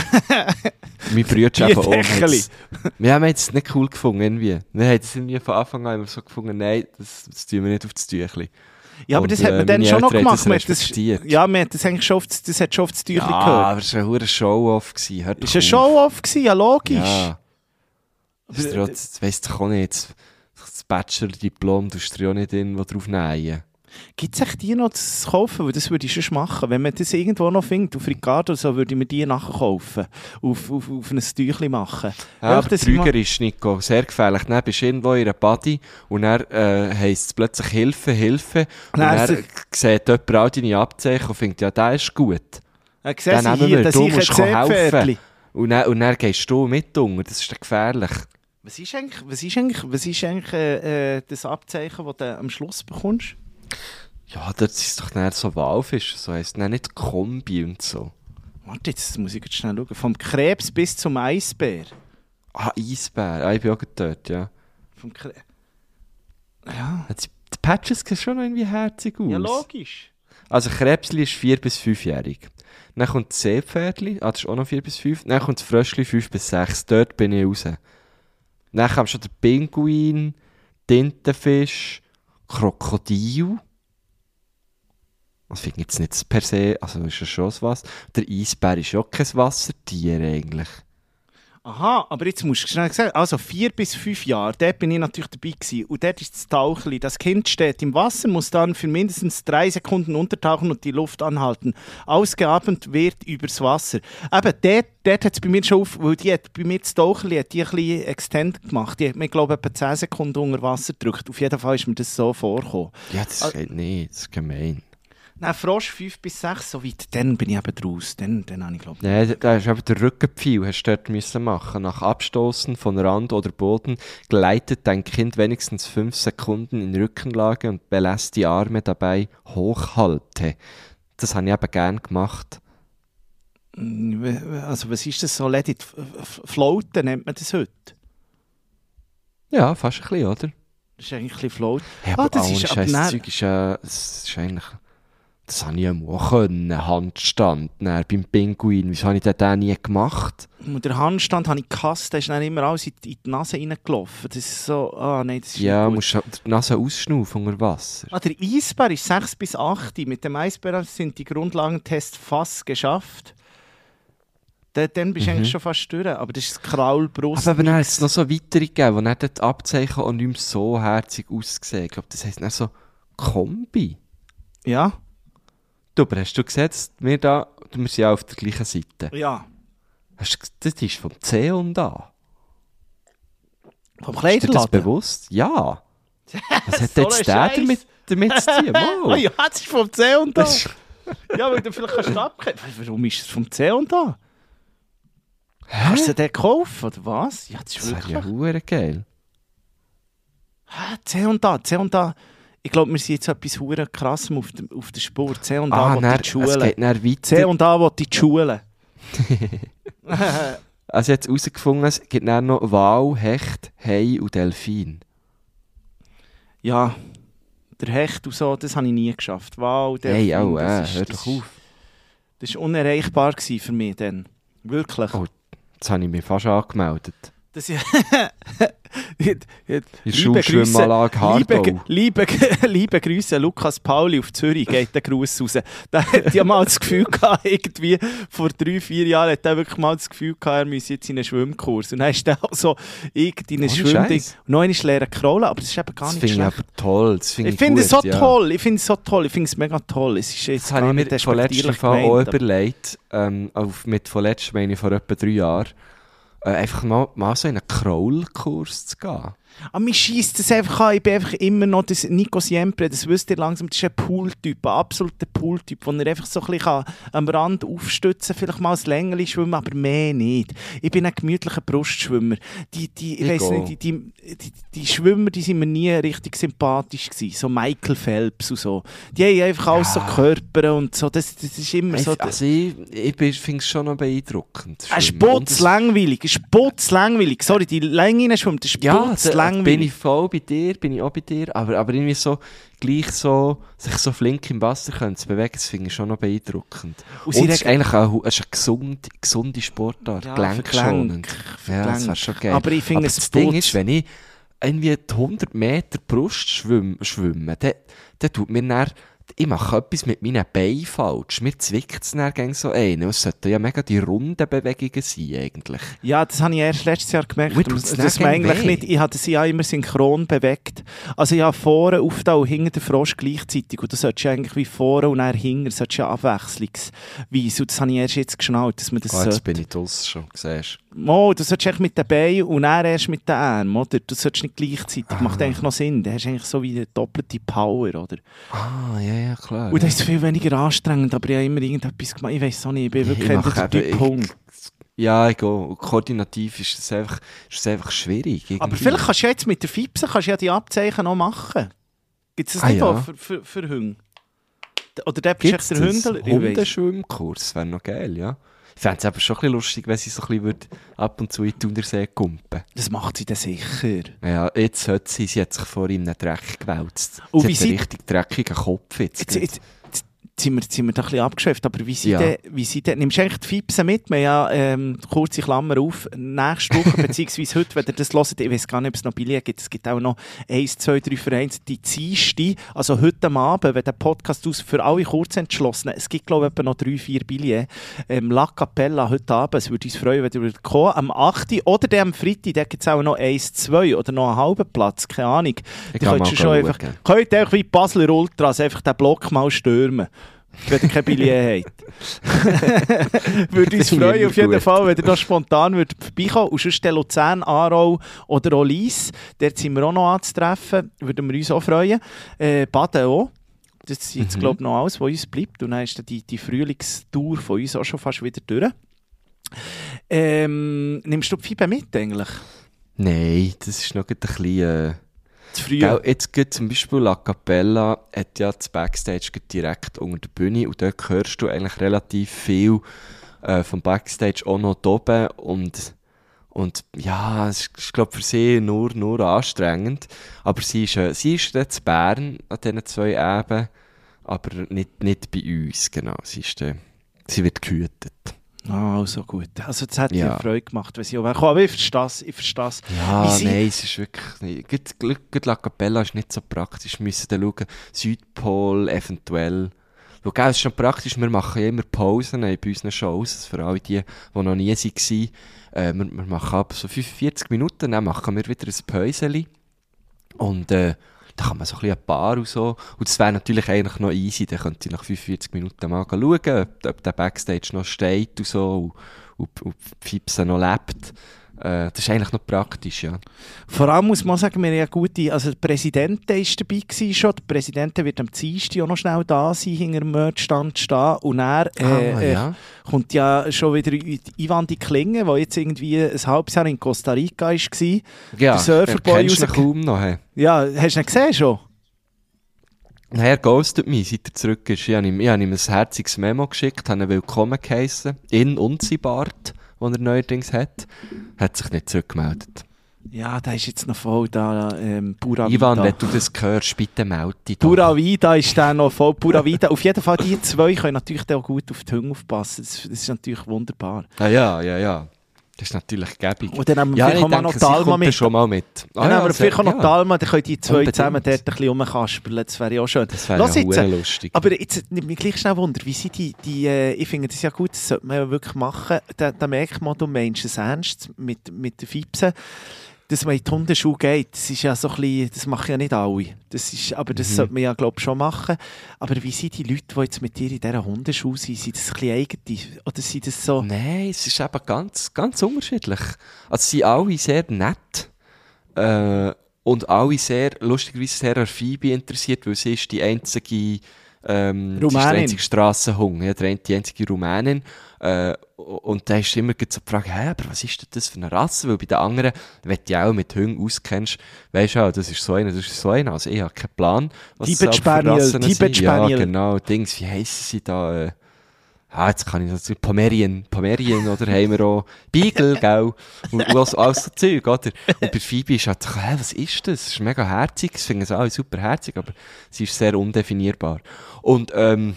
mein Bruder eben auch. Wir haben es- es nicht cool gefunden, irgendwie. Wir haben es irgendwie von Anfang an immer so gefunden, nein, das, das tun wir nicht auf das Tüchli. Ja, aber Und, das hat äh, man dann meine schon noch gemacht. das das, ja, man hat das eigentlich schon auf das, hat schon auf das Tüchli Ja, gehört. aber es war ein Show-Off. Ist doch ein. Show-Off ja logisch. Ja. Das, ist doch- das weisst du auch nicht. Das Bachelor-Diplom tust du auch nicht irgendwo drauf nähen. Gibt es echt die noch zu kaufen? Weil das würde ich schon machen. Wenn man das irgendwo noch findet, auf Ricardo, so würde ich mir die nachher kaufen. Auf, auf, auf ein Tüchli machen. Ja, aber Trüger ist, Nico, sehr gefährlich. Dann bist du irgendwo in einer Body und dann äh, heisst es plötzlich Hilfe, Hilfe. Und Nein, dann es- sieht jemand all deine Abzeichen und findet, ja, der ist gut. Dann Dann nehmen hier, wir, dass du musst helfen. Und dann, und dann gehst du mit unter, das ist dann gefährlich. Was ist eigentlich, was ist eigentlich, was ist eigentlich äh, äh, das Abzeichen, das du am Schluss bekommst? Ja, das ist doch nicht so Walfisch, so heisst es nicht Kombi und so. Warte, jetzt muss ich jetzt schnell schauen. Vom Krebs bis zum Eisbär. Ah, Eisbär, ah, ich bin auch dort, ja. Vom Kre ja. Die Patches sehen schon irgendwie herzig aus. ja, logisch. Also Krebsli ist 4 bis 5-jährig. Dann kommt das Seepferdli, ah, das ist auch noch 4 bis 5. Dann kommt das Fröschli 5 bis 6. Dort bin ich raus. Dann kam schon der Pinguin, Tintenfisch, Krokodil. Das finde ich jetzt nicht per se, also ist ja schon was. Der Eisbär ist ja kein Wassertier eigentlich. Aha, aber jetzt musst du schnell sagen, also vier bis fünf Jahre, dort bin ich natürlich dabei gewesen. Und dort ist das Tauchli. Das Kind steht im Wasser, muss dann für mindestens drei Sekunden untertauchen und die Luft anhalten. Ausgeatmet wird übers Wasser. Eben, dort, dort hat es bei mir schon auf, weil die hat bei mir das Tauchli hat die ein bisschen extend gemacht. Die hat mir, glaube ich, etwa 10 Sekunden unter Wasser gedrückt. Auf jeden Fall ist mir das so vorgekommen. Ja, das geht nicht, das ist gemein. Nein, Frosch 5 bis 6, so weit, dann bin ich eben draus. Dann, dann habe ich, glaube Nein, da- ist eben der Rückenpfeil, hast du dort müssen machen. Nach Abstoßen von Rand oder Boden gleitet dein Kind wenigstens fünf Sekunden in Rückenlage und belässt die Arme dabei hochhalte. Das habe ich eben gern gemacht. Also, was ist das so? Let it floaten nennt man das heute. Ja, fast ein bisschen, oder? Das ist eigentlich ein bisschen float. Ja, Ah, aber das ohne ist- nein- das Zeug ist das ist eigentlich, das habe ich ja mal können, Handstand, dann beim Pinguin. Wieso habe ich denn den nie gemacht? Und der Handstand habe ich gehasst, der ist dann immer alles in die, in die Nase reingelaufen. Das ist so, ah nein, das ist Ja, nicht gut. musst du die Nase ausschnaufen unter Wasser. Ah, der Eisbär ist 6 bis 8. Mit dem Eisbär sind die Grundlagentests fast geschafft. Da, dann bist du eigentlich schon fast durch. Aber das ist das Kraulbrust. Mhm. Aber dann hat es noch so weitere gegeben, wo dann die Abzeichen auch nicht mehr so herzig ausgesehen. Ich glaube, das heisst dann so Kombi. Ja? Du, aber hast du dass wir da, wir sind ja auf der gleichen Seite. Ja. Hast du, das ist vom C und A. Vom Ist dir das Kleiderladen. bewusst? Ja. *laughs* Was hat So jetzt der damit, damit zu tun? *laughs* Oh Mal. ja, das ist vom C und. Das ist- *laughs* Ja, weil du vielleicht kannst du abgeben. Warum ist es vom C und da? Hast du den gekauft, oder was? Ja, das ist Das wäre wirklich... ja hure geil. Hä, C und da, C und da. Ich glaube, wir sind jetzt etwas hure krassem auf, dem, auf der Spur. C und da Ah, will dann, die es Schule. C und da will die Schule. *laughs* Also jetzt herausgefunden, es gibt dann noch Wal, Hecht, Hai und Delfin. Ja, der Hecht und so, das habe ich nie geschafft. Wow, der Hey, auch, äh, das ist- hör doch auf. Das war unerreichbar für mich dann. Wirklich. Oh, Jetzt habe ich mich fast angemeldet. Das ist In der Liebe Schulschwimmanlage liebe, liebe, *laughs* liebe Grüße, Lukas Pauli auf Zürich, geht der Gruß raus. Der hat ja mal das Gefühl gehabt, irgendwie vor drei, vier Jahren hat er wirklich mal das Gefühl gehabt, er müsse jetzt in einen Schwimmkurs. Und dann ist er auch so irgendwie in Ohne Schwimmding. Noch einmal lernen kraulen, aber das ist eben gar Das nicht finde ich schlecht. aber toll. Das finde Ich ich, finde es so ja. toll, ich finde es so toll, ich finde es mega toll. Es ist jetzt Das habe ich mir von despektierlich Fall auch überlegt. Ähm, auf, mit von letztem meine ich vor etwa drei Jahren. Äh, einfach mal, mal so in einen Kraulkurs zu gehen. Aber mir schießt das einfach an. Ich bin einfach immer noch das Nico Siempre, das wisst ihr langsam, das ist ein Pooltyp, ein absoluter Pooltyp, wo er einfach so ein bisschen kann am Rand aufstützen vielleicht mal ein Längeli schwimmen, aber mehr nicht. Ich bin ein gemütlicher Brustschwimmer. Die, die, ich Ich weiss nicht, die, die, die, die Schwimmer, die sind mir nie richtig sympathisch gewesen. So Michael Phelps und so. Die haben einfach alles so Ja. Körper und so. Das, das ist immer so... also ich, ich finde es schon noch beeindruckend. ein Schwimmen. Und es- ein Sputz-langweilig. Sorry, die Länge schwimmt, ein Ja, da bin ich voll bei dir, bin ich auch bei dir, aber, aber irgendwie so, gleich so, sich so flink im Wasser können zu bewegen, das finde ich schon noch beeindruckend. Und Und, es ist eigentlich auch, es ist eine gesunde, gesunde Sportart, Ja, gelenkschonend. Ja, das wäre schon geil. Aber ich finde, das Ding putzt- ist, wenn ich irgendwie die 100 Meter Brust schwimme, schwimme dann, dann tut mir dann, ich mache etwas mit meinen Beinen falsch. Mir zwickt es dann so ein. Es sollten ja mega die runden Bewegungen sein, eigentlich. Ja, das habe ich erst letztes Jahr gemerkt. Dann man gern eigentlich nicht, ich hatte sie ja immer synchron bewegt. Also ich habe vorne auf und hinten den Frosch gleichzeitig. Und du solltest ja eigentlich wie vorne und dann hinten, das solltest ja abwechslungsweise. Und das habe ich erst jetzt geschnallt, dass man das Ah, jetzt sollte. bin ich draussen schon, siehst du solltest eigentlich mit den Beinen und dann erst mit den Armen, oder? Du solltest nicht gleichzeitig. Ah. Macht eigentlich noch Sinn. Dann hast du eigentlich so wie eine doppelte Power, oder? Ah, ja, ja, klar. Und das ist viel weniger anstrengend, aber ich habe immer irgendetwas gemacht. Ich weiß auch nicht, ich bin wirklich ich, kein mache der ich, Ja, ich gehe. Koordinativ ist es einfach, ist es einfach schwierig. Aber irgendwie. vielleicht kannst du ja jetzt mit der Fipse kannst du ja die Abzeichen noch machen. Gibt es das Ah, nicht ja. auch für, für, für Hunde? Oder der bist du der das? Ich. Hundeschwimmkurs wäre noch geil, ja. Ich fände es aber schon ein bisschen lustig, wenn sie so ein bisschen würde ab und zu in die Thunersee kumpen. Das macht sie dann sicher. Ja, jetzt hat sie, sie hat sich vor ihm einen Dreck gewälzt. Und sie wie hat einen sie- richtig dreckigen Kopf jetzt, jetzt sind, wir, sind wir da ein bisschen abgeschweift, aber wie sie Ja. denn, wie sie denn, nimmst du eigentlich die Fipse mit? Wir ja, ähm, kurze Klammer auf, nächste Woche, *laughs* beziehungsweise heute, wenn ihr das hört, ich weiß gar nicht, ob es noch Billett gibt, es gibt auch noch eins, zwei, drei Vereine, die Dienste, also heute am Abend, wenn der Podcast aus für alle Kurzentschlossenen, es gibt glaube ich etwa noch drei, vier Billets, ähm, La Capella heute Abend, es würde uns freuen, wenn ihr würdet kommen, am 8. oder dann am Freitag, da gibt es auch noch eins, zwei oder noch einen halben Platz, keine Ahnung. Ich Die kann könntest du schon einfach, könnt ihr wie Basler Ultras einfach den Block mal stürmen. Wenn ihr kein Billett *laughs* habt. *laughs* Würde uns freuen, auf jeden gut. Fall, wenn ihr da spontan würdet vorbeikommen Und sonst der Luzern, Aarau oder auch Lies. Dort sind wir auch noch anzutreffen. Würden wir uns auch freuen. Äh, Baden auch. Das ist jetzt, Mhm. glaube ich, noch alles, was uns bleibt. Und dann ist dann die, die Frühlingstour von uns auch schon fast wieder durch. Ähm, nimmst du die Fibe mit eigentlich? Nein, das ist noch ein bisschen... Äh, Zu früh? Gell, jetzt geht zum Beispiel La Capella hat ja das Backstage direkt unter der Bühne und dort hörst du eigentlich relativ viel äh, vom Backstage auch noch oben und und ja, es ist, glaube für sie nur, nur anstrengend. Aber sie ist, äh, sie ist jetzt in Bern an diesen zwei Eben, aber nicht, nicht bei uns, genau. Sie, ist, äh, sie wird gehütet. Ah, also gut. Also das hat Ja. mir Freude gemacht, wenn sie auch wegkommen. Aber ich verstehe es, ich verstehe es. Ja, sie- nein, es ist wirklich nicht. Gut, gut, gut, La Capella ist nicht so praktisch. Wir müssen dann schauen, Südpol eventuell. Schau, es ist schon praktisch, wir machen immer Pausen bei unseren Shows. Das für alle die, die noch nie waren. Äh, wir, wir machen ab so 45 Minuten, dann machen wir wieder ein Päuseli. Und äh, da kann man so ein bisschen ein Paar und so. Und das wäre natürlich eigentlich noch easy. Dann könnte ich nach 45 Minuten mal schauen, ob, ob der Backstage noch steht und so. Und, und, und die Fipse noch lebt. Äh, das ist eigentlich noch praktisch, ja. Vor allem muss man sagen, wir haben ja gute, also der Präsident war dabei gewesen schon. Der Präsident wird am Dienstag auch noch schnell da sein, hinter dem Merchstand stehen. Und er äh, Ah, äh, ja. kommt ja schon wieder Ivan die Klinge, der jetzt irgendwie ein halbes Jahr in Costa Rica war. ja, der Surferboy rausge- kaum noch. He. Ja, hast du ihn gesehen schon? Nein, Er ghostet mich, seit er zurück ist. Ich habe ihm, ich habe ihm ein herziges Memo geschickt, habe ihn willkommen geheissen. In und sein Bart, den er neuerdings hat. Hat sich nicht zurückgemeldet. Ja, der ist jetzt noch voll da. Ähm, Pura Ivan, Vida. wenn du das hörst, bitte melde dich. Pura Vida ist der noch voll. Pura Vida. Auf jeden Fall, die zwei können natürlich auch gut auf die Hunde aufpassen. Das, das ist natürlich wunderbar. Ah, ja, ja, ja. Das ist natürlich gäbig. Und dann haben wir ja, vielleicht denke, noch sie die Alma kommt dann mit. schon mal mit. Ah, dann haben wir vielleicht auch noch ja. die Alma, dann können die zwei Unbedingt. zusammen dort ein bisschen rumkaspeln. Das wäre ja auch schön. Das wäre ja hure lustig. Aber jetzt nimmt mich gleich schnell Wunder, wie sind die, die äh, ich finde das ja gut, das sollte man ja wirklich machen. Da, da merkt man, du meinst es ernst mit, mit der Fipse, dass man in die Hundeschule geht. Das ist ja so ein bisschen, das machen ja nicht alle. Das ist, aber das Mhm. sollte man ja, glaube ich, schon machen. Aber wie sind die Leute, die jetzt mit dir in dieser Hundeschule sind? Sind das ein bisschen eigene? Oder sind das so... Nein, es ist eben ganz, ganz unterschiedlich. Also sie sind alle sehr nett. Äh, und alle sehr, lustigerweise sehr an Phoebe interessiert, weil sie ist die einzige, ähm, sie ist der Rumänin. einzige Strassenhund, ja, der- die einzige Rumänin. Äh, und da ist immer so die Frage, hä, aber was ist denn das für eine Rasse? Weil bei den anderen, wenn du dich auch mit Hunden auskennst, weisst du auch, das ist so einer, das ist so einer. Also ich habe keinen Plan, was es Tibet aber für Spaniel, Rassen sind. Tibet Spaniel. Ja, genau, Dings, wie heissen sie da? Äh, Ah, jetzt kann ich das, Pomerien, Pomerien, oder, haben wir auch Beagle, gell, und, alles, alles so Zeug, oder? Und bei Phoebe ist halt so, hä, was ist das? Das ist mega herzig, das finden sie alle super herzig, aber sie ist sehr undefinierbar. Und, ähm,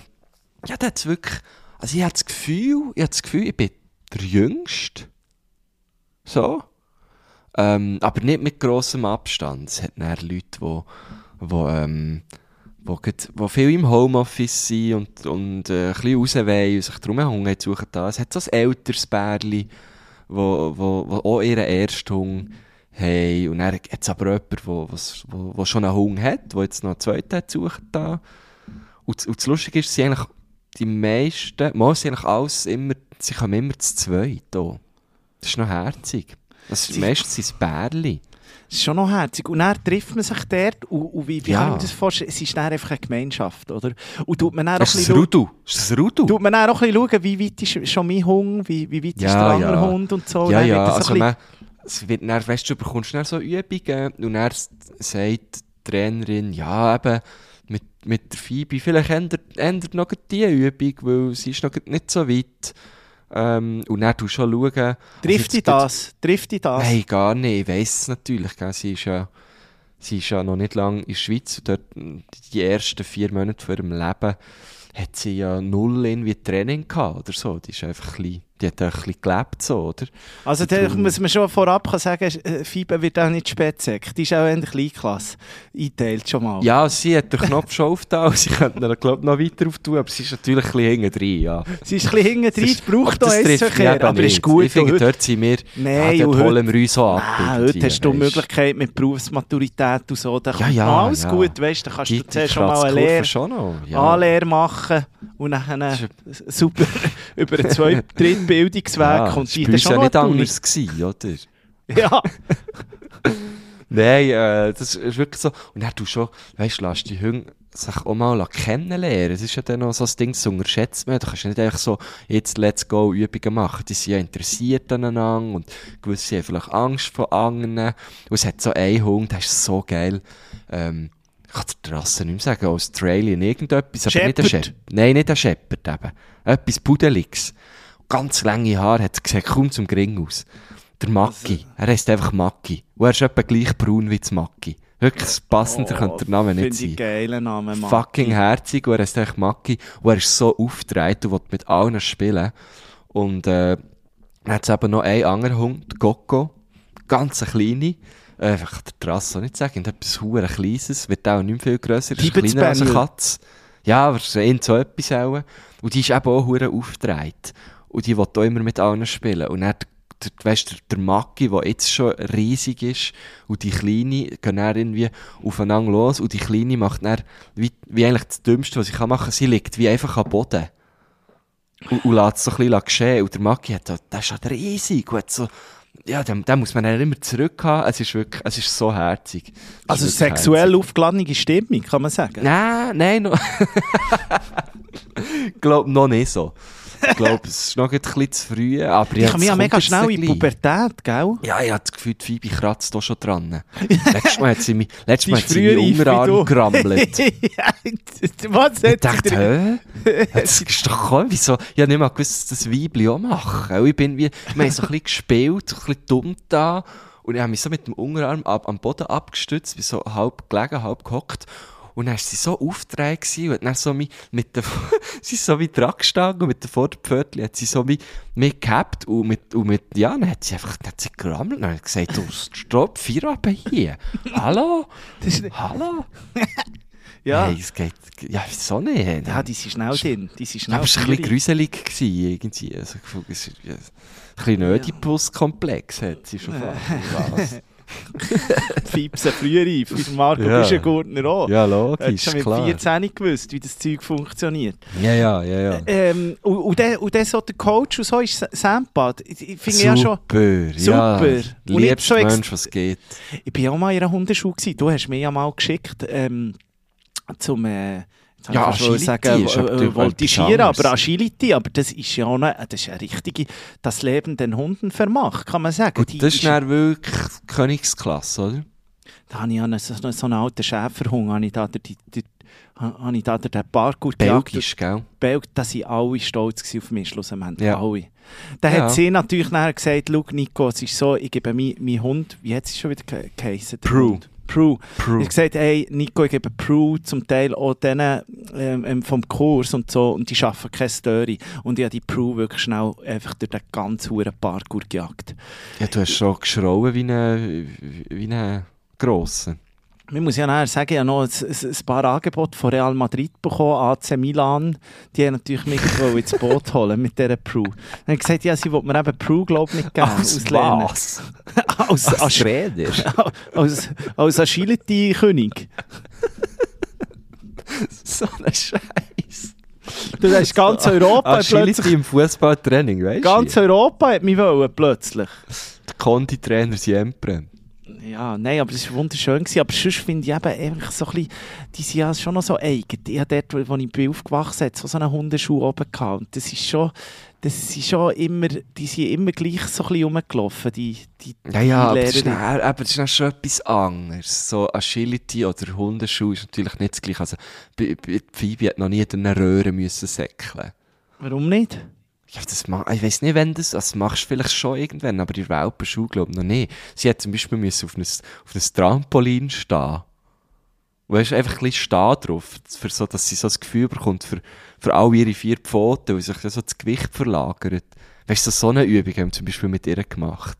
ja, da hat's wirklich, also ich habe das Gefühl, ich habe das Gefühl, ich bin der Jüngste. So. Ähm, aber nicht mit grossem Abstand. Es hat dann Leute, die, die, ähm, wo, grad- wo viel im Homeoffice sind und, und äh, ein bisschen raus wollen und sich drum herum suchen. Da. Es hat so ein älteres Pärchen, wo, wo, wo auch ihren ersten Hund haben. Und dann hat es aber jemand, wo, wo, wo schon einen Hund hat, der jetzt noch einen zweiten hat sucht da. Und, das- und das Lustige ist, sie eigentlich die meisten, mal sind eigentlich alles immer, sie kommen immer zu zweit hier. Das ist noch herzig. Das ist, meistens sind es Bärli. Das ist schon noch herzig. Und dann trifft man sich dort und, und wie, wie Ja. kann ich das vorstellen? Es ist dann einfach eine Gemeinschaft, oder? Und tut man dann auch Ist ein das bisschen? Ist das Rudu? Tut man dann auch ein bisschen schauen, wie weit ist schon mein Hund, wie, wie weit ist Ja, der andere ja. Hund und so. Und ja, dann ja, das also man, es wird dann, weißt du, du bekommst dann so Übungen und dann sagt die Trainerin, ja, eben, mit, mit der Phoebe, vielleicht ändert, ändert noch die Übung, weil sie ist noch nicht so weit. Ähm, und dann tust du schon schauen. Trifft dich das? Trifft dich das? Nein, gar nicht. Ich weiss es natürlich. Gell? Sie, ist ja, sie ist ja noch nicht lange in der Schweiz. Und dort, die ersten vier Monate von ihrem Leben hat sie ja null irgendwie Training gehabt oder so. Die, ist einfach ein bisschen, die hat ein bisschen gelebt, so, oder? Also da muss man schon vorab sagen, äh, Fibe wird auch nicht Spätsek. Die ist auch in der Kleinklasse. Einteilt schon mal. Ja, sie hat den Knopf schon aufgetan. *laughs* Sie könnte ihn, glaube noch weiter auftun, aber sie ist natürlich ein bisschen hinten drin, ja. Sie ist ein bisschen hinten drin, es braucht noch eins trifft mich Verkehr. eben Aber ist nicht. gut. Ich finde, heute- dort sind wir, Nein, ja, dort holen wir uns so ab. Ah, irgendwie, heute hast du die. Möglichkeit mit Berufsmaturität und so. Da Ja, kommt ja, alles ja. gut, weißt du. Da kannst du Die- die zuerst schon mal eine Lehre, schon noch. Ja. Anlehre machen und Das super über einen zweiten, *laughs* dritten Bildungsweg Ja, das die war uns schon ja nicht anders gewesen, oder? *laughs* Ja, *laughs* Nein, äh, das ist wirklich so. Und dann du schon, weißt du, lass die Hunde sich auch mal kennenlernen. Es ist ja dann noch so ein Ding, das unterschätzt man. Du kannst ja nicht einfach so, jetzt let's go Übungen machen. Die sind ja interessiert aneinander und gewisse haben vielleicht Angst vor anderen. Und es hat so einen Hund, der ist so geil. Ähm, ich kann die Rasse nicht mehr sagen, Australien, irgendetwas, aber nicht ein Shepherd? Nein, nicht ein Shepherd eben. Etwas Pudeliges. Ganz lange Haare, hat sieht kaum zum Gring aus. Der Maki. Er heißt einfach Maki. Und er ist etwa gleich braun wie das Maki. Wirklich passender könnte der Name nicht Oh, sein. geilen Namen, Mann. Fucking herzig. Und er heißt einfach Maki. Und er ist so aufgedreht und will mit allen spielen. Und, äh, dann hat es eben noch einen anderen Hund, der Gokko. Ganz ein kleiner. Einfach der Trasse nicht sagen. Etwas hure Kleines. Wird auch nicht viel grösser. Ist kleiner als eine. Katze. Ja, aber es ist so etwas auch. Und die ist eben auch hure aufgedreht. Und die will auch immer mit allen spielen. Und dann, der, der, weißt, der, der Maki, der jetzt schon riesig ist, und die Kleine gehen dann irgendwie aufeinander los. Und die Kleine macht dann, wie, wie eigentlich das Dümmste, was kann machen, sie liegt wie einfach am Boden. Und, und lässt es so ein bisschen geschehen. Und der Maki hat, da- der ist halt riesig. Und hat so, ja, den, den muss man dann immer zurückhaben. Es ist wirklich, es ist so herzig. Es Also sexuell aufgeladene Stimmung, kann man sagen. Nein, nein, noch. *laughs* ich glaube noch nicht so. Ich glaube, es ist noch ein bisschen zu früh. Aber Ich komme ja mega schnell in die. Pubertät, gell? Ja, ich habe das Gefühl, die Phoebe kratzt da schon dran. *laughs* Letztes Mal hat sie mich, letztes Mal hat sie wie Unterarm gerammelt. *laughs* was Ich hat dachte, sie drin? hä? *laughs* Das ist doch cool. Wieso? Ich habe nicht mal gewusst, dass das Weibli auch machen. Ich bin wie, wir haben so ein bisschen gespielt, so ein bisschen dumm da. Und ich habe mich so mit dem Unterarm ab, am Boden abgestützt, bin so halb gelegen, halb gehockt. Und dann war sie so aufgedreht und dann so mich mit der, *laughs* sie so wie dran gestanden und mit den Vorderpfötchen hat sie so wie mich gehabt und mit, und mit, ja, dann hat sie einfach, dann hat sie gerammelt und hat gesagt, du, stopp, vier ab hier. *laughs* Hallo? Das ist- Hallo? *laughs* Ja. Hey, es geht, ja, wieso nicht? ja, die sind schnell drin. Die sind schnell aber es war ein bisschen gruselig. Gewesen, irgendwie. Also, es ist ja, ein bisschen Ödipus-Komplex hat sie schon fast. Was? Fiepsen früher reif, wie der Marco Ja. Büschengurtner auch. Ja, logisch, schon mit klar. 14 gewusst, wie das Zeug funktioniert. Ja, ja, ja, ja. Ähm, und, und, dann, und dann so der Coach und so ist Sa- Sandbad. Ich, finde ja schon... Super, ja. Super. Und nicht Liebster so Mensch, was geht. Ich bin ja auch mal in einer Hundeschule gewesen. Du hast mich ja mal geschickt ähm, zum... Äh, jetzt Ja, wollte ich Agility sagen, ist äh, aber äh, etwas Voltigieren, anderes. aber Agility, aber das ist ja auch eine, das ist eine richtige, das Leben den Hunden vermacht, kann man sagen. Die das ist dann wirklich Königsklasse, oder? Da habe ich ja einen, so, so einen alten Schäferhund, habe ich da, der, die, die, habe ich da den Parkour Belgisch, gell? Belg, da waren alle stolz auf mich, schlussendlich. Ja. Alle. Dann Ja. hat sie natürlich nachher gesagt, schau Nico, es ist so, ich gebe meinen mein Hund, wie hat sie schon wieder ge- geheißen? Prue. Hund? Prue. Prue. Ich gesagt, hey Nico, ich gebe Prue zum Teil auch denen ähm, ähm, vom Kurs und so und die schaffen keine Story. Und ich habe die Prue wirklich schnell einfach durch den ganzen hohen Parkour gejagt. Ja, du hast schon geschrauen wie ein wie Grosser. Man muss ja nachher sagen, ich habe noch ein, ein, ein paar Angebote von Real Madrid bekommen, AC Milan. Die haben natürlich mich *laughs* ins Boot holen mit dieser Prue. Dann habe ich gesagt, ja, sie wollte mir eben Prue, glaube ich, nicht geben. auslehnen. was? als, Als als, Trainer? als, als Agility-König. *laughs* so ein Scheiß. Das ist ganz Europa plötzlich. Agility im Fußballtraining, weißt du? Ganz Europa hat mich wollen, plötzlich. Der Konditrainer Siempre. Ja, nein, aber es war wunderschön. Gewesen. Aber sonst finde ich eben einfach so ein bisschen, die sind ja schon noch so eigen. Ich habe dort, wo ich bin aufgewachsen bin, so einen Hundeschuh oben gehabt. Und das ist schon, das sind schon immer, die sind immer gleich so ein bisschen rumgelaufen, die, die, Ja, ja, aber die das, ist dann, aber das ist dann schon etwas anderes. So Agility oder Hundeschuh ist natürlich nicht das gleiche. Also, Phoebe hat noch nie durch eine Röhre müssen säckeln. Warum nicht? Ja, das ma ich weiß nicht, wenn das, das machst du vielleicht schon irgendwann, aber in der Welpenschule glaube ich noch nicht. Sie hat zum Beispiel müssen auf ein, auf ein Trampolin stehen. Weißt du, einfach ein bisschen stehen drauf, für so, dass sie so das Gefühl bekommt für, für all ihre vier Pfoten, weil sich so das Gewicht verlagert. Weißt du, so eine Übung haben wir zum Beispiel mit ihr gemacht.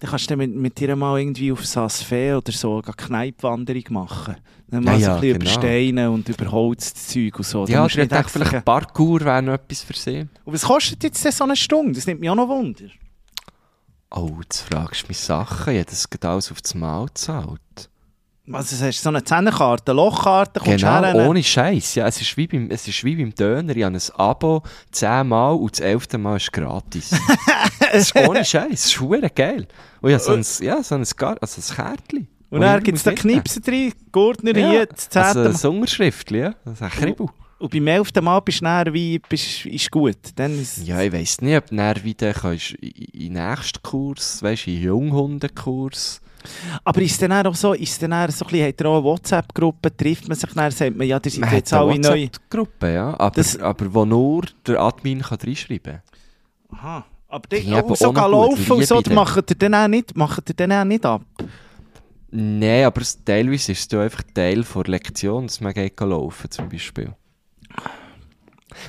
Dann kannst du mit, mit dir mal irgendwie auf Sasfee oder so eine Kneipwanderung machen. Dann Ja, mal so ja, ein bisschen über genau. Steine und über Holzzeug und so. Da ja, musst ich denke, vielleicht Parkour wäre noch etwas für sie. Und was kostet jetzt so eine Stunde? Das nimmt mich auch noch Wunder. Oh, jetzt fragst du mich Sachen. Ich hätte das alles auf das Maul gezahlt. Also, hast du so eine Zehnerkarte, eine Lochkarte, Genau, her, ohne Scheiß. Ja, es ist wie beim, es ist wie beim Döner. Ich habe ein Abo zehnmal und das elfte Mal ist gratis. *laughs* das ist ohne Scheiß. Das ist verdammt geil. Und habe so ein, ja, so ein, Gar also ein Kärtchen. Und dann gibt es da. Knipsen drin, Gurtner Ja, hier, das zehnte Also ein Unterschriftchen, ja. Das ist ein Kribbel. Und beim elften Mal bist du dann wie, bist, ist gut. Dann ist, Ja, ich weiss nicht, ob du dann wieder kannst in in den nächsten Kurs, weißt du, in den Junghundenkurs. Aber ist dann auch so, ist dann auch so ein bisschen, er auch eine WhatsApp-Gruppe, trifft man sich dann, sagt man, ja, die sind Man jetzt alle neu. WhatsApp-Gruppe, ja. Aber, Das- aber wo nur der Admin kann reinschreiben kann. Aha. Aber die, so auch gut, laufen und so, die machen ihr dann auch nicht, machen ihr dann auch nicht ab. Nein, aber es- teilweise ist es einfach Teil der Lektion, dass man geht laufen zum Beispiel.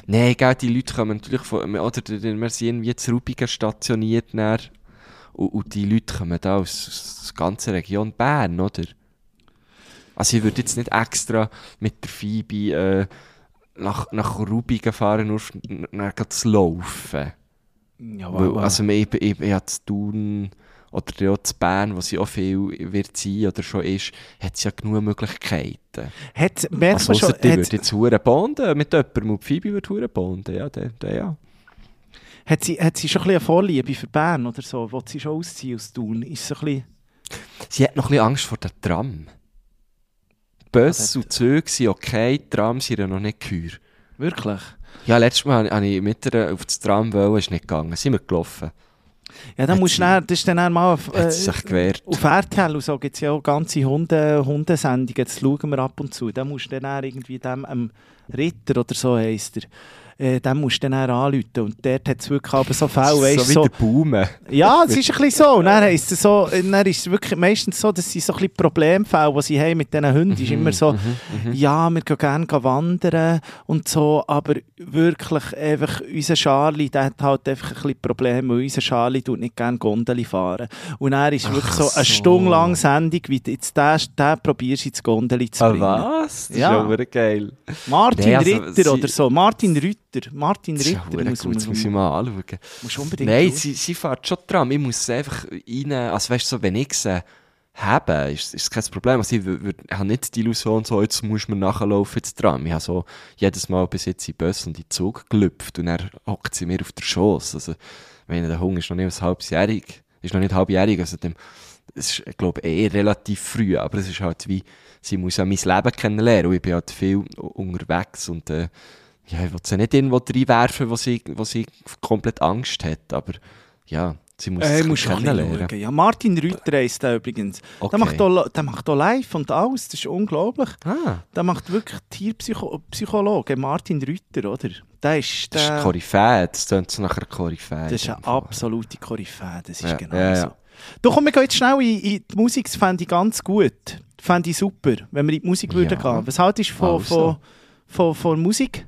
Nein, gell, die Leute kommen natürlich von, oder die- die- wir sind irgendwie zu Rubigen stationiert dann, und, und die Leute kommen da aus, aus der ganzen Region Bern, oder? Also ich würde jetzt nicht extra mit der Phoebe äh, nach, nach Rubigen fahren, nur f- n- dann gleich zu laufen. Ja, Weil, also ich, ich, ich, habe zu tun oder auch zu Bern, wo sie auch viel wird sein oder schon ist, hat sie ja genug Möglichkeiten. hat, merkt Also man schon, die hat, würde jetzt bonden mit jemandem und Phoebe würde hure bonden, ja, der, der ja. Hat, sie, hat sie schon ein bisschen eine Vorliebe für Bern oder so? Will sie schon ausziehen aus Thun? Ist so ein bisschen... Sie hat noch ein bisschen Angst vor der Tram. Ah, und Züge sind okay, die Trams sind ja noch nicht geheuer. Wirklich? Ja, letztes Mal habe ich mit ihr auf das Tram wollen, ist nicht gegangen. Sind wir gelaufen. Ja, dann Hat musst du dann, das ist dann mal auf, sie sich gewehrt. auf RTL und so gibt es ja auch ganze Hunde, Hundesendungen, das schauen wir ab und zu. Dann musst du dann irgendwie dem ähm, Ritter oder so heisst er, äh, dem musst du dann anrufen und dort hat es wirklich aber so Fälle, weißt so du, wie so, der Baume. Ja, es ist ein bisschen so. Und dann, heisst es so, dann ist es wirklich meistens so, dass sie so ein bisschen Problemfälle, die sie haben mit diesen Hunden, ist Mhm, immer so, ja, wir gehen gerne wandern und so, aber wirklich einfach, unser Charlie, der hat halt einfach ein bisschen Probleme, weil unser Charlie tut nicht gerne Gondeli fahren. Und er ist wirklich so eine so. Stunde lang Sendung, wie du jetzt der, der probierst ins Gondeli zu Ah, bringen. was? Das Ja. ist ja hure geil. Martin Nee, also, Ritter oder so. Martin Ritter. Martin Das ist ja Ritter muss gut, das muss ich mal anschauen. musst unbedingt Nein, sie, sie fährt schon dran. Ich muss sie einfach rein, also weißt du, so, wenn ich sie habe, ist, ist kein Problem. Also ich habe nicht die Illusion, so, jetzt muss man nachlaufen ins Tram. Ich habe so jedes Mal bis jetzt in Bus und in den Zug gelüpft und dann hockt sie mir auf der Schoss. Also, wenn der Hunger ist noch nicht halbjährig, ist noch nicht halbjährig, also dem, es ist, ich glaube, eh relativ früh, aber es ist halt wie, sie muss ja mein Leben kennenlernen und ich bin halt viel unterwegs und, äh, ja, ich will sie nicht irgendwo reinwerfen, wo sie, wo sie komplett Angst hat, aber ja, sie muss Äh, es kennenlernen. Ja, Martin Rütter heisst der übrigens. Okay. Der, macht auch, der macht auch live und alles, das ist unglaublich. Ah, Der macht wirklich Tierpsychologe, Martin Rütter, oder? Der ist, das ist der, Koryphäe, das klingt so nach einer Koryphäe. das ist in eine absolute Koryphäe, das ist Ja, genau ja, ja. so. Du komm, wir gehen jetzt schnell in, in die Musik, das fände ich ganz gut. Fände ich super, wenn wir in die Musik Ja. würden gehen. Was haltest du von, Also. von, von, von Musik?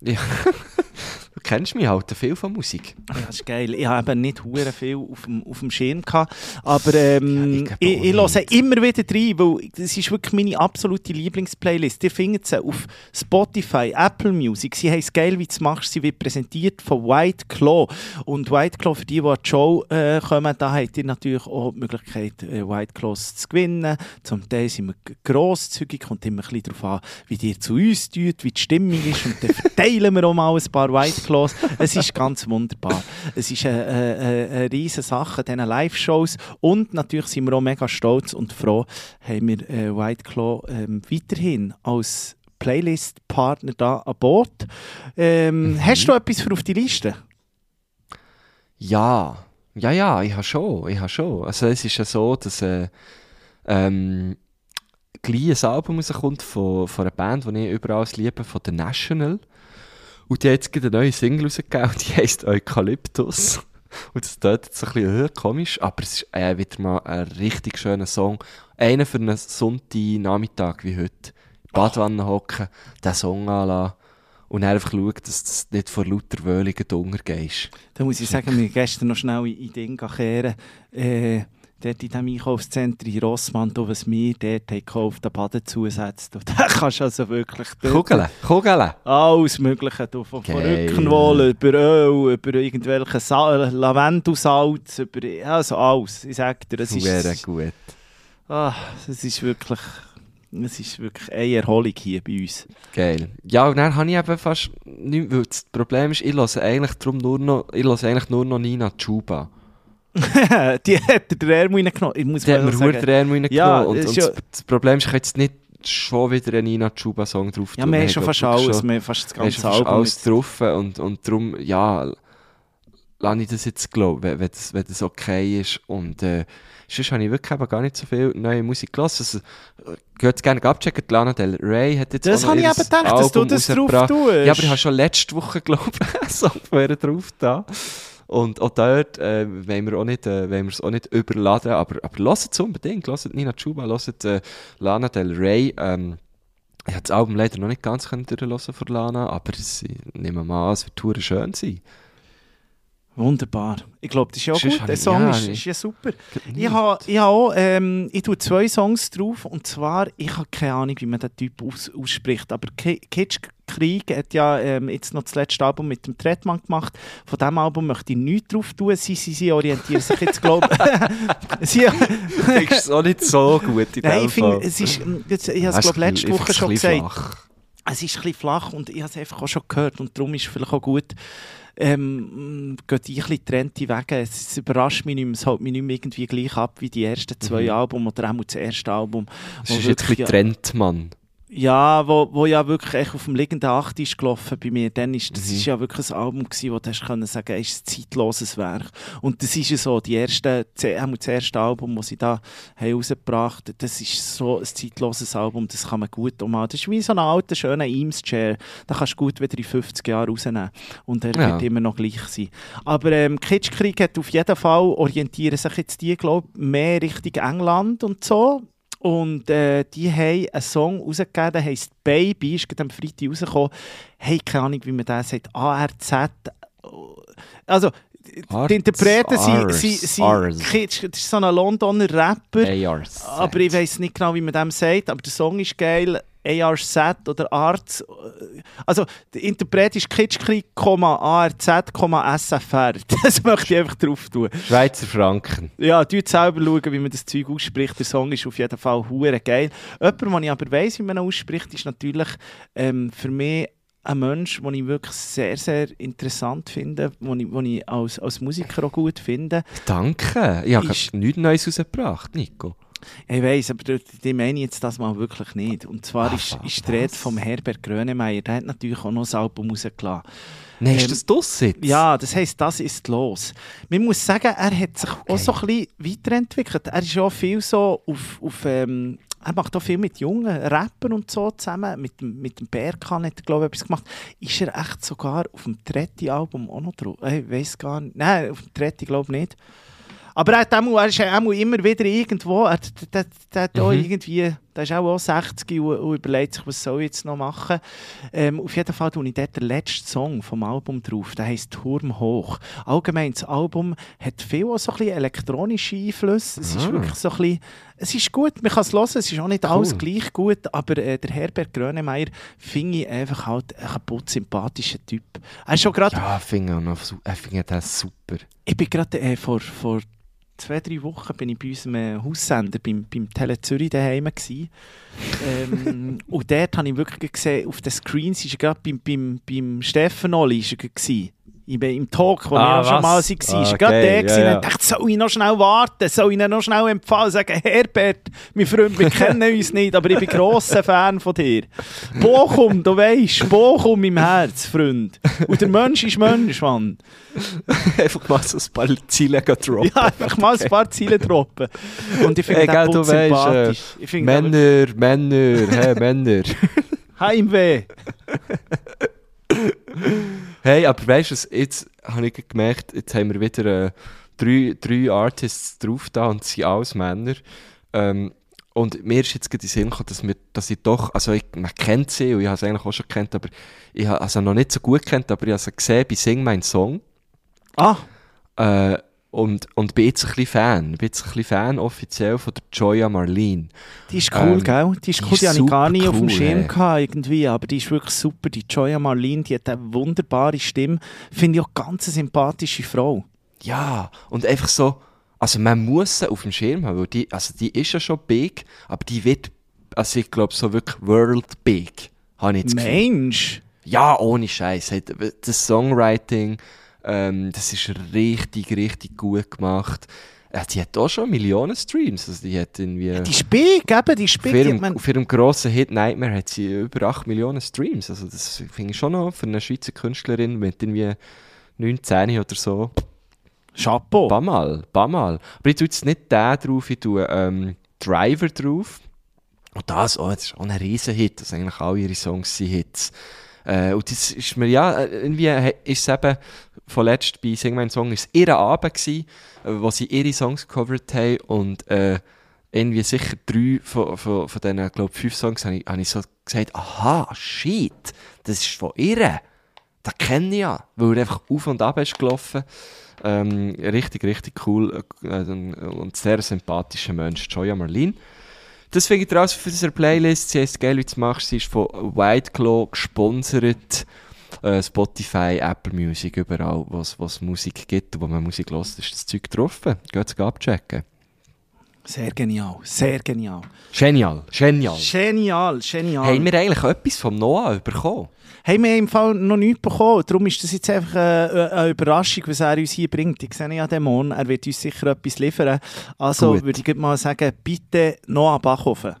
Ja. *laughs* du kennst mich halt viel von Musik. Ja, das ist geil. Ich habe eben nicht hure viel auf dem, auf dem Schirm gehabt, aber ähm, Ja, ich ich, höre immer wieder rein, weil das ist wirklich meine absolute Lieblingsplaylist. Ihr findet sie auf Spotify, Apple Music. Sie heisst «Geil, wie du es machst». Sie wird präsentiert von White Claw. Und White Claw, für die, die an die Show äh, kommen, da habt ihr natürlich auch die Möglichkeit, äh, White Claws zu gewinnen. Zum Teil sind wir grosszügig, kommt immer ein bisschen darauf an, wie ihr zu uns tut, wie die Stimmung ist. Und dann verteilen wir auch mal ein paar White Claws los. Es ist ganz wunderbar. Es ist eine, eine, eine riesige Sache, diese Live-Shows. Und natürlich sind wir auch mega stolz und froh, haben wir äh, White Claw ähm, weiterhin als Playlist-Partner da an Bord. Ähm, Mhm. Hast du etwas für auf die Liste? Ja, ja, ja, ich habe schon, ich habe schon. Also es ist ja so, dass äh, ähm, gleich ein Album rauskommt von, von einer Band, die ich überall liebe, von The National. Und die hat jetzt eine neue Single rausgegeben, die heisst Eukalyptus. Und das tut jetzt ein bisschen äh, komisch, aber es ist äh, wieder mal ein richtig schöner Song. Einer für einen Sonntagnachmittag wie heute. Badwanne hocken, den Song anlassen und dann einfach schauen, dass du nicht vor lauter Wöhlungen untergehst. Da muss ich sagen, wir gestern noch schnell in, in Ding kehren. Äh, dort in diesem Einkaufszentrum in Rossmann, da, was wir dort haben gekauft haben, Badezusatz. Da *laughs* da kannst du also wirklich Kugeln, Kugeln. alles Mögliche, du, von, von. Rückenwolle über Öl, über irgendwelche Sa Lavendelsalz, über also alles. Ich sage dir, es Wäre ist, gut. ah, es ist wirklich... Es ist wirklich eine Erholung hier bei uns. Geil. Ja, und dann habe ich eben fast nichts, weil das Problem ist, ich höre eigentlich, drum nur noch, ich höre eigentlich nur noch Nina Chuba. *laughs* die hat der Ärmel reingenommen. Ich muss Die hat mir sagen, den Ärmel reingenommen. Ja, und, und ja- das, Problem ist, ich jetzt nicht schon wieder einen Nina Chuba-Song drauf Ja, wir haben schon fast alles, schon- wir haben fast das ganze schon fast Album. alles drauf und, und darum, ja, lasse ich das jetzt glauben, wenn, wenn, das, wenn das okay ist. Und äh, sonst habe ich wirklich eben gar nicht so viel neue Musik gelassen. Also, geht gerne abchecken, Lana Del Rey hat jetzt Das habe ich eben gedacht, dass du Album das drauf tust. Ja, aber ich habe schon letzte Woche, glaube ich, *laughs* Song ihr drauf da. Und auch dort äh, wollen wir auch äh, wollen wir es auch nicht überladen, aber, aber lasst es unbedingt, lasst Nina Chuba, lasst äh, Lana Del Rey. Ähm, ich habe das Album leider noch nicht ganz durchlassen von Lana, aber es, ich nehme mal an, es wird schön sein. Wunderbar. Ich glaube, das ist ja auch Sonst gut. Der Song ja, ist, ist ja super. Ich habe ich habe auch, ähm, ich tue zwei Songs drauf und zwar, ich habe keine Ahnung, wie man den Typ aus, ausspricht, aber Ki- Kitsch Krieg hat ja ähm, jetzt noch das letzte Album mit dem Tretmann gemacht. Von diesem Album möchte ich nichts drauf tun. Sie, sie, sie orientieren sich jetzt, glaube ich. *laughs* sie, ist es auch nicht so gut in Nein, ich finde, es ist, ähm, jetzt, ich habe Es glaube letzte Woche schon gesagt. flach. Es ist ein bisschen flach und ich habe es einfach auch schon gehört und darum ist es vielleicht auch gut, ähm, geht ich ein bisschen getrennte Wege. Es überrascht mich nicht mehr, es hält mich nicht mehr irgendwie gleich ab wie die ersten zwei Mhm. Alben oder auch das erste Album. Es ist jetzt ein bisschen Trend, Mann. Ja, wo, wo ja wirklich echt auf dem liegenden Acht ist gelaufen bei mir. Dann ist, das Mhm. ist ja wirklich ein Album gewesen, wo du hast können sagen, es ist ein zeitloses Werk. Und das ist ja so, die erste, das erste Album, das sie da haben rausgebracht haben, das ist so ein zeitloses Album, das kann man gut umhaben. Das ist wie so ein alter, schöner Eames-Chair. Da kannst du gut wieder in 50 Jahren rausnehmen. Und er Ja. wird immer noch gleich sein. Aber ähm, Kitschkrieg hat auf jeden Fall, orientieren sich jetzt die, glaube ich, mehr Richtung England und so. Und äh, die haben einen Song rausgegeben, der heisst Baby, ist gerade am Freitag rausgekommen. Hey, keine Ahnung, wie man das sagt. ARZ. Also, Arz, die Interpreten sind, das ist so ein Londoner Rapper. Aber ich weiß nicht genau, wie man dem sagt. Aber der Song ist geil. ARZ oder Arz. Also, der Interpret ist Kitschkrieg, ARZ, SFR. *laughs* Das möchte ich einfach drauf tun. Schweizer Franken. Ja, du selber schauen, wie man das Zeug ausspricht. Der Song ist auf jeden Fall hure geil. Jemand, den ich aber weiss, wie man ihn ausspricht, ist natürlich ähm, für mich ein Mensch, den ich wirklich sehr, sehr interessant finde, den ich, den ich als, als Musiker auch gut finde. Danke. Ich habe nichts Neues rausgebracht, Nico. Ich weiss, aber die, meine ich jetzt das mal wirklich nicht. Und zwar Ah, ist, ist die Rede vom Herbert Grönemeyer. Der hat natürlich auch noch ein Album rausgelassen. Nein, Ähm, ist das das jetzt? Ja, das heisst, das ist los. Man muss sagen, er hat sich auch so ein bisschen weiterentwickelt. Er ist auch viel so auf, auf ähm, er macht auch viel mit jungen Rappern und so zusammen. Mit, dem- mit dem Berkan hat er, glaube ich, etwas gemacht. Ist er echt sogar auf dem dritten Album auch noch drauf? Äh, Ich weiß gar nicht. Nein, auf dem dritten glaube ich nicht. Aber er, hat auch, er ist auch immer wieder irgendwo. Er, der, der, der, Mhm. irgendwie, der ist auch, auch 60 und, und überlegt sich, was soll ich jetzt noch machen. Ähm, auf jeden Fall tue ich dort den letzten Song vom Album drauf. Der heisst Turm hoch. Allgemein, das Album hat viel auch so ein bisschen elektronische Einflüsse. Es ist Ah. wirklich so ein bisschen, es ist gut, man kann es hören, es ist auch nicht alles Cool. gleich gut, aber äh, der Herbert Grönemeyer finde ich einfach halt ein kaputt sympathischer Typ. Er ist schon gerade Ja, ich finde das super. ich bin gerade äh, vor, vor zwei, drei Wochen bin ich bei unserem äh, Haussender, beim, beim Tele Zürich daheim gewesen. ähm, *laughs* und dort habe ich wirklich gesehen, auf den Screens ist er gerade beim, beim, beim Steffen Olli ist er gewesen. Im, im Talk, wo Ah, wir schon mal waren. Ah, er gerade der ja, gewesen. ja. Ich dachte, soll ich noch schnell warten? Soll ich ihn noch schnell empfehlen? Sagen, Herbert, mein Freund, wir kennen *laughs* uns nicht, aber ich bin grosser Fan von dir. Bochum, du weisst, Bochum im Herz, Freund. Und der Mensch ist Mensch, Mann. *laughs* Einfach mal so ein paar Ziele droppen. Ja, einfach mal ein paar Ziele droppen. Und ich finde Hey, den Putz äh, sympathisch. Finde den Männer, Männer, hey, Männer. *laughs* Heimweh. Hey, aber weißt du, jetzt habe ich gemerkt, jetzt haben wir wieder äh, drei, drei Artists drauf da und sie sind alles Männer. Ähm, und mir ist jetzt gerade in Sinn gekommen, dass, wir, dass ich doch, also ich, man kennt sie und ich habe sie eigentlich auch schon kennt, aber ich habe also noch nicht so gut kennt, aber ich habe sie gesehen bei Sing Mein Song. Ah, Äh, und, und bin jetzt ein bisschen Fan. Bin jetzt ein bisschen Fan offiziell von der Joya Marlene. die ist cool, Ähm, gell? Die ist die cool, ist die habe ich gar super nicht auf dem cool, Schirm gehabt, irgendwie, aber die ist wirklich super. Die Joya Marlene, die hat eine wunderbare Stimme. Finde ich auch ganz eine sympathische Frau. Ja, und einfach so, also man muss sie auf dem Schirm haben, weil die, also die ist ja schon big, aber die wird, also ich glaube so wirklich world big, habe ich jetzt. Mensch! Ja, ohne Scheiß. Das Songwriting, ähm, das ist richtig, richtig gut gemacht. Äh, die hat auch schon Millionen Streams, also die hat irgendwie... Die ist big, eben, die. Die hat ihrem, man, auf ihrem grossen Hit Nightmare hat sie über 8 Millionen Streams. Also das finde ich schon noch für eine Schweizer Künstlerin mit irgendwie 19 oder so. Chapeau. Paar mal, paar mal. Aber ich tue jetzt nicht den drauf, ich tue ähm, Driver drauf. Und das, oh, das ist auch ein Riesenhit, dass eigentlich alle ihre Songs sind Hits. Äh, und das ist mir, ja, äh, irgendwie ist es eben, vorletzt bei Sing Mein Song, ist es ihr Abend gewesen, äh, wo sie ihre Songs gecovert haben und äh, irgendwie sicher drei von, von, von diesen, glaube fünf Songs habe ich, habe ich so gesagt, aha, shit, das ist von ihr. Das kenne ich ja, weil er einfach auf und ab ist gelaufen. Ähm, richtig, richtig cool äh, und sehr sympathischer Mensch, Joya Marlene. Das finde ich raus für unsere Playlist. Sie heisst «Geil, wie du machst». Sie ist von White Claw gesponsert. Äh, Spotify, Apple Music, überall, wo es Musik gibt, wo man Musik hört, ist das Zeug getroffen. Geht es abchecken. Sehr genial, sehr genial. Genial, genial. Genial, genial. Haben wir eigentlich etwas vom Noah bekommen? Hey, wir haben im Fall noch nichts bekommen. Darum ist das jetzt einfach äh, eine Überraschung, was er uns hier bringt. Ich sehe ja den er wird uns sicher etwas liefern. Also Gut. würde ich mal sagen, bitte noch an Bachhofen.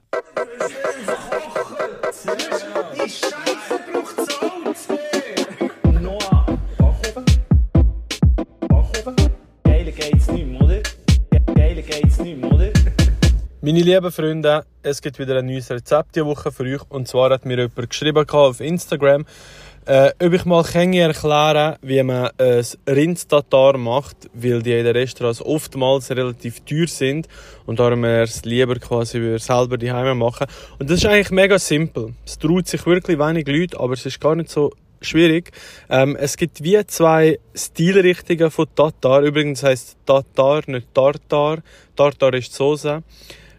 Meine lieben Freunde, es gibt wieder ein neues Rezept diese Woche für euch. Und zwar hat mir jemand geschrieben auf Instagram, äh, ob ich mal kann erklären wie man ein Rindstatar macht, weil die in den Restaurants oftmals relativ teuer sind und darum es lieber quasi selber die Heime machen. Und das ist eigentlich mega simpel. Es traut sich wirklich wenig Leute, aber es ist gar nicht so schwierig. Ähm, es gibt wie zwei Stilrichtungen von Tatar. Übrigens heißt Tatar nicht Tartar. Tartar ist die Soße.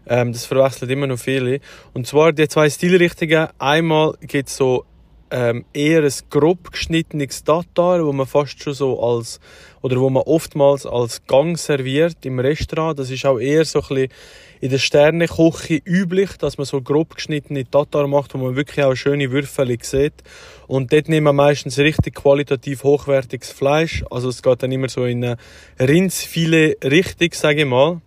Ähm, das verwechseln immer noch viele. Und zwar die zwei Stilrichtungen. Einmal gibt es so ähm, eher ein grob geschnittenes Tatar, wo man fast schon so als, oder wo man oftmals als Gang serviert im Restaurant. Das ist auch eher so ein bisschen in der Sterneküche üblich, dass man so grob geschnittene Tatar macht, wo man wirklich auch schöne Würfel sieht. Und dort nehmen wir meistens richtig qualitativ hochwertiges Fleisch. Also es geht dann immer so in eine Rindsfilet richtig, sage ich mal.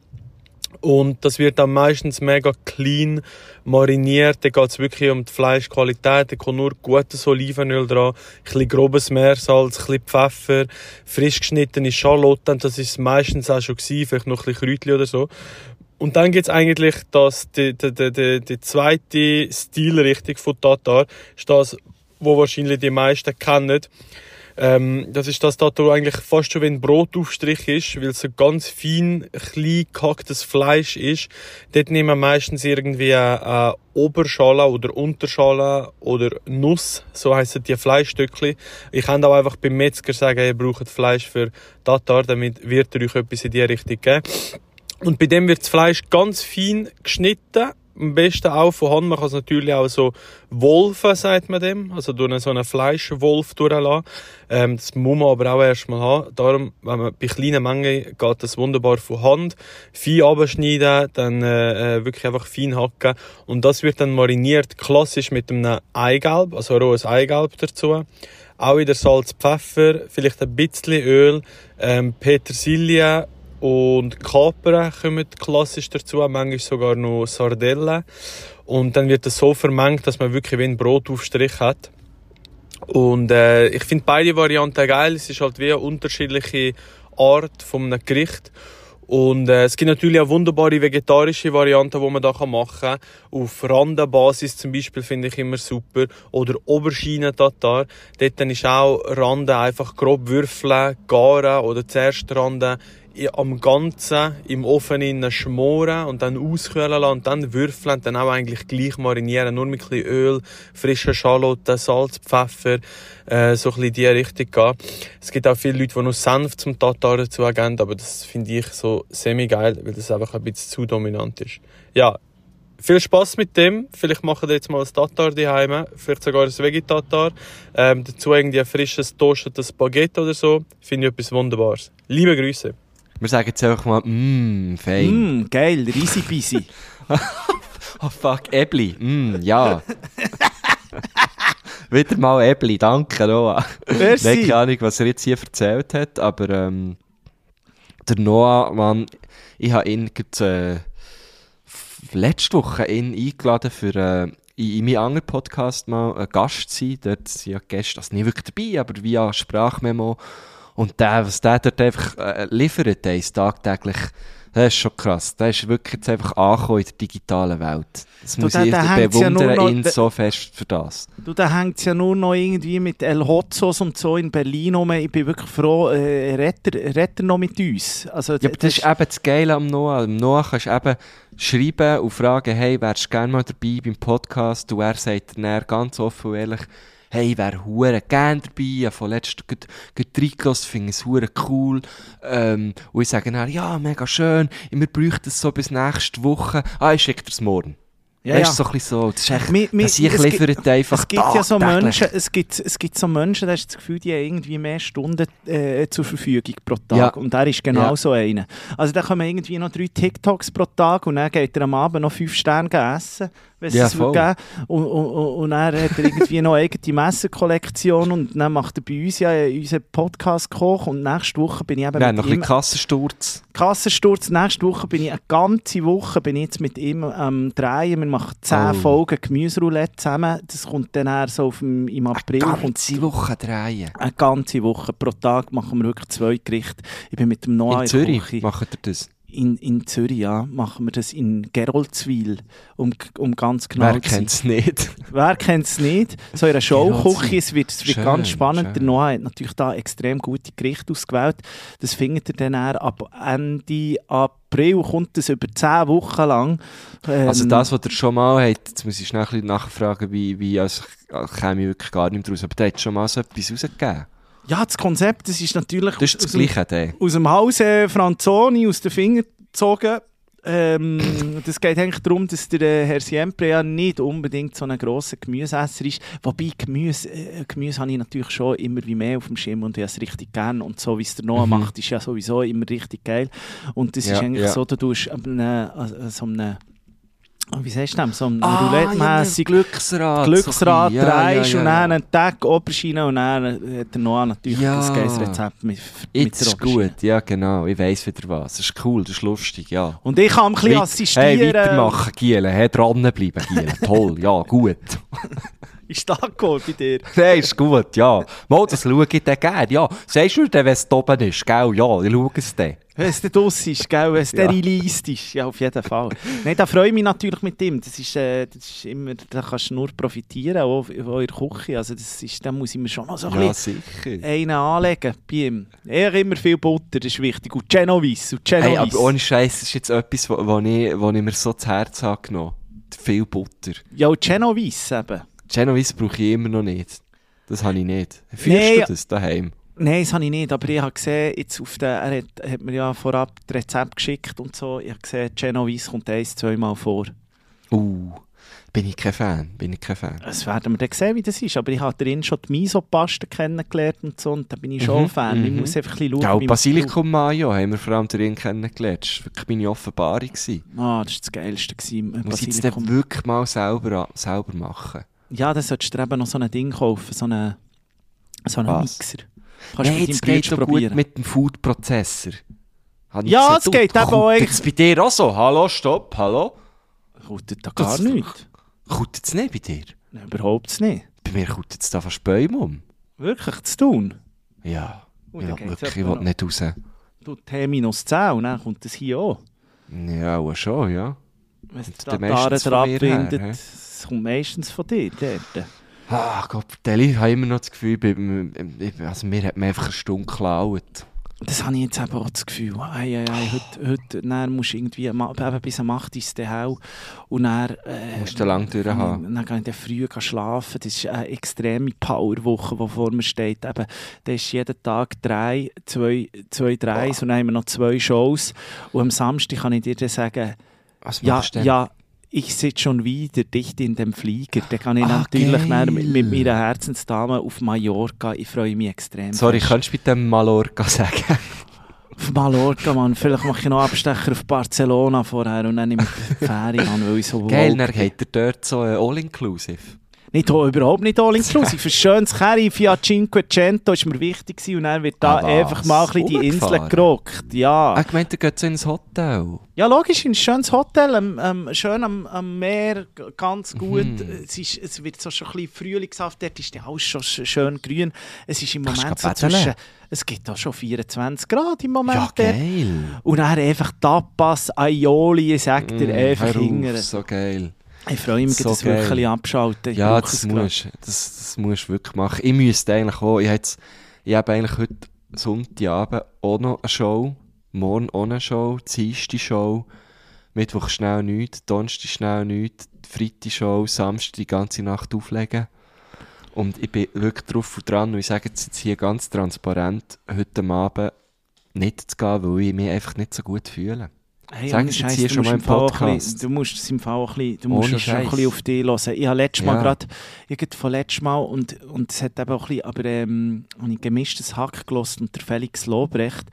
Und das wird dann meistens mega clean mariniert. Da geht es wirklich um die Fleischqualität. Da kommt nur gutes Olivenöl dran, ein bisschen grobes Meersalz, ein bisschen Pfeffer, frisch geschnittene Schalotten. Das ist meistens auch schon gewesen, vielleicht noch ein bisschen Kräutchen oder so. Und dann gibt's eigentlich das, die, die, die, die, die zweite Stilrichtung von Tatar. Ist das, wo wahrscheinlich die meisten kennen. Ähm, das ist das Tattoo eigentlich fast schon wie ein Brotaufstrich ist, weil es so ganz fein, klein gehacktes Fleisch ist. Dort nehmen wir meistens irgendwie eine Oberschale oder Unterschale oder Nuss, so heissen die Fleischstückchen. Ich kann auch einfach beim Metzger sagen, ihr braucht Fleisch für Tatar, damit wird er euch etwas in die Richtung geben. Und bei dem wird das Fleisch ganz fein geschnitten am besten auch von Hand. Man kann es natürlich auch so wolfen, sagt man dem. Also durch so einen Fleischwolf durchlassen. Ähm, das muss man aber auch erstmal haben. Darum, wenn man bei kleinen Mengen geht das wunderbar von Hand. Fein abschneiden, dann äh, äh, wirklich einfach fein hacken. Und das wird dann mariniert, klassisch mit einem Eigelb, also rohes Eigelb dazu. Auch wieder Salz, Pfeffer, vielleicht ein bisschen Öl, ähm, Petersilie und Kapern kommen klassisch dazu, manchmal sogar noch Sardellen. Und dann wird das so vermengt, dass man wirklich wie ein Brotaufstrich hat. Und äh, ich finde beide Varianten geil. Es ist halt wie eine unterschiedliche Art von einem Gericht. Und äh, es gibt natürlich auch wunderbare vegetarische Varianten, die man da machen kann. Auf Randenbasis zum Beispiel finde ich immer super. Oder Oberschienen-Tatar. Dort ist auch Rande einfach grob würfeln, garen oder zuerst Rande am Ganzen im Ofen innen schmoren und dann auskühlen lassen und dann würfeln und dann auch eigentlich gleich marinieren. Nur mit ein bisschen Öl, frische Schalotten, Salz, Pfeffer, äh, so ein bisschen in die Richtung gehen. Es gibt auch viele Leute, die noch Senf zum Tatar dazu geben, aber das finde ich so semi-geil, weil das einfach ein bisschen zu dominant ist. Ja, viel Spaß mit dem. Vielleicht machen wir jetzt mal ein Tatar daheim, vielleicht sogar ein Vegetatar. Ähm, dazu irgendwie ein frisches, toastetes Baguette oder so. Finde ich etwas Wunderbares. Liebe Grüße. Wir sagen jetzt einfach mal, mmm, fein. Mm, geil, easy peasy. oh fuck, Ebli, mmm, ja. *laughs* Wieder mal Ebli, danke Noah. Merci. Nein, keine Ahnung, was er jetzt hier erzählt hat, aber ähm, der Noah, Mann, ich habe ihn gerade, äh, letzte Woche ihn eingeladen für äh, in, in meinem anderen Podcast mal ein Gast zu sein. Dort sind ja Gäste, also nicht wirklich dabei, aber via Sprachmemo und der, was der dort einfach äh, liefert, der ist tagtäglich, das ist schon krass. Der ist wirklich jetzt einfach angekommen in der digitalen Welt. Das Du, muss der- ich ja bewundern, nur noch- ihn so fest für das. Du, da hängt es ja nur noch irgendwie mit El Hotzos und so in Berlin rum. Ich bin wirklich froh, äh, redet, er- redet er noch mit uns. Also, Ja, aber das ist eben das Geile am Noah. Am Noah kannst du eben schreiben und fragen, hey, wärst du gerne mal dabei beim Podcast? Und er sagt dann ganz offen und ehrlich, hey, ich wäre hure gerne dabei. Ich habe letztem reingelassen, finde es hure cool. Ähm, und ich sage dann, ja, mega schön. Wir bräuchten es so bis nächste Woche. Ah, ich schicke dir es morgen. Ja, weißt ja. so ein bisschen so. Das ist echt, Mi- mi- ich es gibt- liefert einfach es gibt ja so. Menschen, es gibt, es gibt so Menschen, da hast du das Gefühl, die haben irgendwie mehr Stunden äh, zur Verfügung pro Tag. Ja. Und er ist genau Ja. so einer. Also da kommen irgendwie noch drei TikToks pro Tag und dann geht er am Abend noch fünf Sterne essen, wenn es Ja, es will voll. geben. Und, und, und dann hat er irgendwie noch eine eigene Messerkollektion und dann macht er bei uns ja unseren Podcast Koch und nächste Woche bin ich eben haben mit noch ein ihm... bisschen Kassensturz. Kassensturz. Nächste Woche bin ich eine ganze Woche bin ich jetzt mit ihm am drehen. Wir machen zehn Oh. Folgen Gemüseroulette zusammen. Das kommt dann eher so auf dem, im April. kommt Ganze Woche drehen. eine ganze Woche. Pro Tag machen wir wirklich zwei Gerichte. Ich bin mit dem Noah In Zürich Küche. machen ihr das. In, in Zürich, ja, machen wir das in Geroldswil, um, um ganz genau Wer kennt es nicht? *laughs* Wer kennt es nicht? So in einer Showküche, es wird, es wird Schön, ganz spannend. schön. Der Noah hat natürlich da extrem gute Gerichte ausgewählt. Das findet ihr dann ab Ende April, kommt das über 10 Wochen lang. Ähm, Also das, was ihr schon mal habt, jetzt muss ich schnell ein bisschen nachfragen, wie, wie also ich käme ich wirklich gar nicht draus, aber der hat schon mal so etwas rausgegeben. Ja, das Konzept, das ist natürlich Das ist das aus, dem, Gleiche, der. aus dem Hause Franzoni, aus den Fingern gezogen. Ähm, *clears throat* das geht eigentlich darum, dass der äh, Herr Siempre ja nicht unbedingt so ein grosser Gemüseesser ist. Wobei Gemüse, äh, Gemüse habe ich natürlich schon immer wie mehr auf dem Schirm und ich habe es richtig gern. Und so wie es der Noah Mhm. macht, ist ja sowieso immer richtig geil. Und das Ja, ist eigentlich ja. so, du tust an an so einem, wie sagst du das, so einem Ah, Roulette-mässig Glücksrad. Glücksrad so ein bisschen. Ja, ja, und dann einen Tag Oberschiene und dann hat der Noah natürlich Ja. ein geiles Rezept mit, mit Jetzt ist gut, ja genau, ich weiss wieder was. Das ist cool, das ist lustig, ja. Und ich kann ein bisschen Weit- assistieren. Hey, weitermachen, Giele, hey, dranbleiben, Giele. Toll, ja, gut. *laughs* Ist da geholt bei dir? *laughs* Nein, ist gut, ja. Mal, das schaue ich dann gerne, ja. Sagst du dir, wenn es oben ist, gell? Ja, ich schaue es dann. Wenn es draus ist, gell? wenn es Ja. sterilisiert ist. Ja, auf jeden Fall. Nein, da freue ich mich natürlich mit ihm. Das ist, äh, das ist immer, da kannst du nur profitieren, auch in eurer Küche. Also das ist, da muss ich mir schon noch so ein Ja, bisschen sicher. einen anlegen bei ihm. Er immer viel Butter, das ist wichtig. Und Genovese. Und Genovese. Hey, aber ohne Scheiß, das ist jetzt etwas, wo, ich, wo ich mir so zu Herzen habe genommen. Viel Butter. ja, und Genovese eben. Genovese brauche ich immer noch nicht. Das habe ich nicht. Führst Nee, du das daheim? Nein, das habe ich nicht, aber ich habe gesehen, jetzt auf den, er hat, hat mir ja vorab das Rezept geschickt und so, ich habe gesehen, Genovese kommt eins, zweimal vor. Uh, bin ich kein Fan, bin ich kein Fan. Das werden wir dann sehen, wie das ist. Aber ich habe drin schon die Miso-Paste kennengelernt und so. Und da bin ich schon Mhm, Fan. Ich mhm. muss einfach ein bisschen schauen. Ja, und Basilikum Mayo haben wir vor allem darin kennengelernt. Das war wirklich meine Offenbarung. Ah, das war das Geilste. Gewesen, äh, Muss ich jetzt Basilikum. dann wirklich mal selber, selber machen? Ja, dann solltest du dir eben noch so ein Ding kaufen. So einen, so einen Was? Mixer. Kannst Nein, du das mit deinem geht doch gut probieren. mit dem Foodprozessor. Ja, es geht eben auch eigentlich- bei dir auch so? Hallo, stopp, hallo? Kommt da gar Das- nichts. Kommt jetzt nicht bei dir? Nein, überhaupt nicht. Bei mir kommt jetzt da fast Bäume um. Wirklich zu tun. Ja, Oh, ich da will wirklich ich will nicht raus. Du T minus 10 und dann kommt das hier auch. Ja, auch schon, ja. Wenn es die dann Tataren meistens von dran es kommt meistens von dir dort. Ah, Gott, ich habe immer noch das Gefühl, also mir hat man einfach eine Stunde geklaut. Das habe ich jetzt eben auch das Gefühl. Ei, ei, ei, heute, heute dann musst du irgendwie eben bis am 8 Uhr ins Hau und dann... Äh, Musst du lang durchhaben. Dann gehe ich dann früh schlafen. Das ist eine extreme Powerwoche, die vor mir steht. Eben, da ist jeden Tag drei, zwei, zwei Dreis und dann haben wir noch zwei Shows. Und am Samstag kann ich dir dann sagen, Was ja, ja, ich sitze schon wieder dicht in dem Flieger. Dann kann ich Ah, natürlich mit, mit meiner Herzensdame auf Mallorca. Ich freue mich extrem. Sorry, fest. kannst du bitte Mallorca sagen? *laughs* Auf Mallorca, Mann. Vielleicht mache ich noch Abstecher auf Barcelona vorher und dann nehme ich die Fähre an, weil ich so Geil, dann hat er dort so äh, All-Inclusive. Nicht, oh, überhaupt nicht all inclusive. Für schönes Curry via Cinquecento ist mir wichtig gewesen und dann wird da Ah, einfach mal ein die Insel gerockt. Ja. Ah, ich meinte, er geht so ins Hotel. ja, logisch, in ein schönes Hotel, ähm, ähm, schön am, am Meer, ganz gut. Mhm. Es, ist, es wird so schon ein bisschen frühlingshaft, dort ist ja alles schon sch- schön grün. Es ist im Kannst Moment so zwischen... Es gibt da schon 24 Grad im Moment Ja, dort. geil. Und dann einfach Tapas, Aioli, sagt er Mm, einfach hingern. so geil. Ich freue mich, So das geil. wirklich abschalten. Ich Ja, das musst, das, das musst du wirklich machen. Ich müsste eigentlich auch, ich habe, jetzt, ich habe eigentlich heute Sonntagabend auch noch eine Show, morgen auch eine Show, Dienstag Show, Mittwoch schnell nichts, Donnerstag schnell nichts, Freitag Show, Samstag die ganze Nacht auflegen. Und ich bin wirklich drauf und dran und ich sage jetzt hier ganz transparent, heute Abend nicht zu gehen, weil ich mich einfach nicht so gut fühle. Hey, Sagen Sie Scheiß, hier du schon musst mal im Podcast. bisschen- Du musst es im Fall auch ein bisschen, du musst Ohne ja schon ein Scheiß. bisschen auf dich hören. Ich habe letztes Mal Ja. gerade, ich habe von letztes Mal, und, und es hat eben auch ein bisschen, aber ähm, habe ich gemischtes Hack gelassen und der Felix Lobrecht,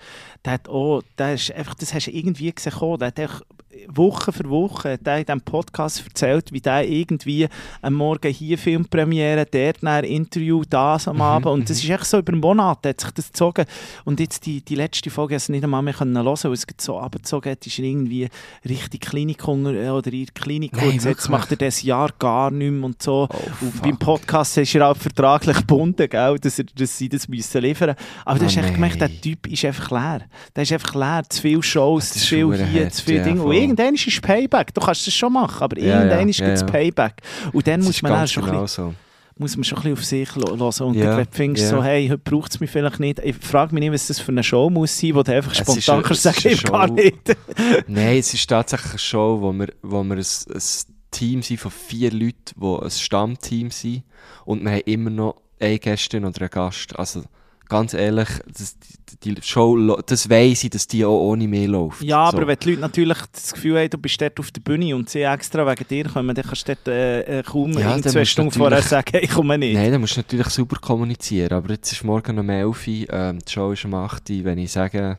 der hat auch, der ist einfach, das hast du irgendwie gesehen, der hat einfach Woche für Woche hat er in diesem Podcast erzählt, wie der irgendwie am Morgen hier Filmpremiere, dort ein Interview, das Mhm, am Abend. Und das ist echt so über Monate hat sich das gezogen. Und jetzt die, die letzte Folge, also nicht einmal mehr können hören, weil es so abgezogen hat, ist er irgendwie richtig Klinikhunger äh, oder in der Klinik. Nein, und jetzt macht er das Jahr gar nicht mehr und so. Oh, und beim Podcast ist er auch vertraglich gebunden, gell, dass, er, dass sie das müssen liefern Aber du Oh hast echt gemerkt, der. Typ ist einfach leer. Der ist einfach leer. Zu viele Shows, zu viel hier, zu viele ja, Dinge. Voll. irgendwann ist es Payback. Du kannst das schon machen, aber Ja, irgendwann ja, ist es ja. Payback. Und dann Das muss man, ganz schon ein genau bisschen, so. muss man schon ein bisschen auf sich hören. Und Ja, wenn du findest, so, hey, heute braucht es mich vielleicht nicht. Ich frage mich nicht, was das für eine Show muss sein, wo du einfach Es spontan kannst es sagen, ich eine gar Show. nicht. *laughs* Nein, es ist tatsächlich eine Show, wo wir, wo wir ein, ein Team sind von vier Leuten, die ein Stammteam sind. Und wir haben immer noch eine Gästin oder einen Gast. Also, ganz ehrlich, das, die, Show, das weiss ich, dass die auch ohne mehr läuft. Ja, aber so. wenn die Leute natürlich das Gefühl haben, du bist dort auf der Bühne und sie extra wegen dir kommen, dann kannst du dort äh, äh, kaum Ja, in zwei Stunden vorher sagen, ich komme nicht. Nein, dann musst du natürlich super kommunizieren. Aber jetzt ist morgen um 11 Uhr, ähm, die Show ist um 8 Uhr. Wenn ich sage,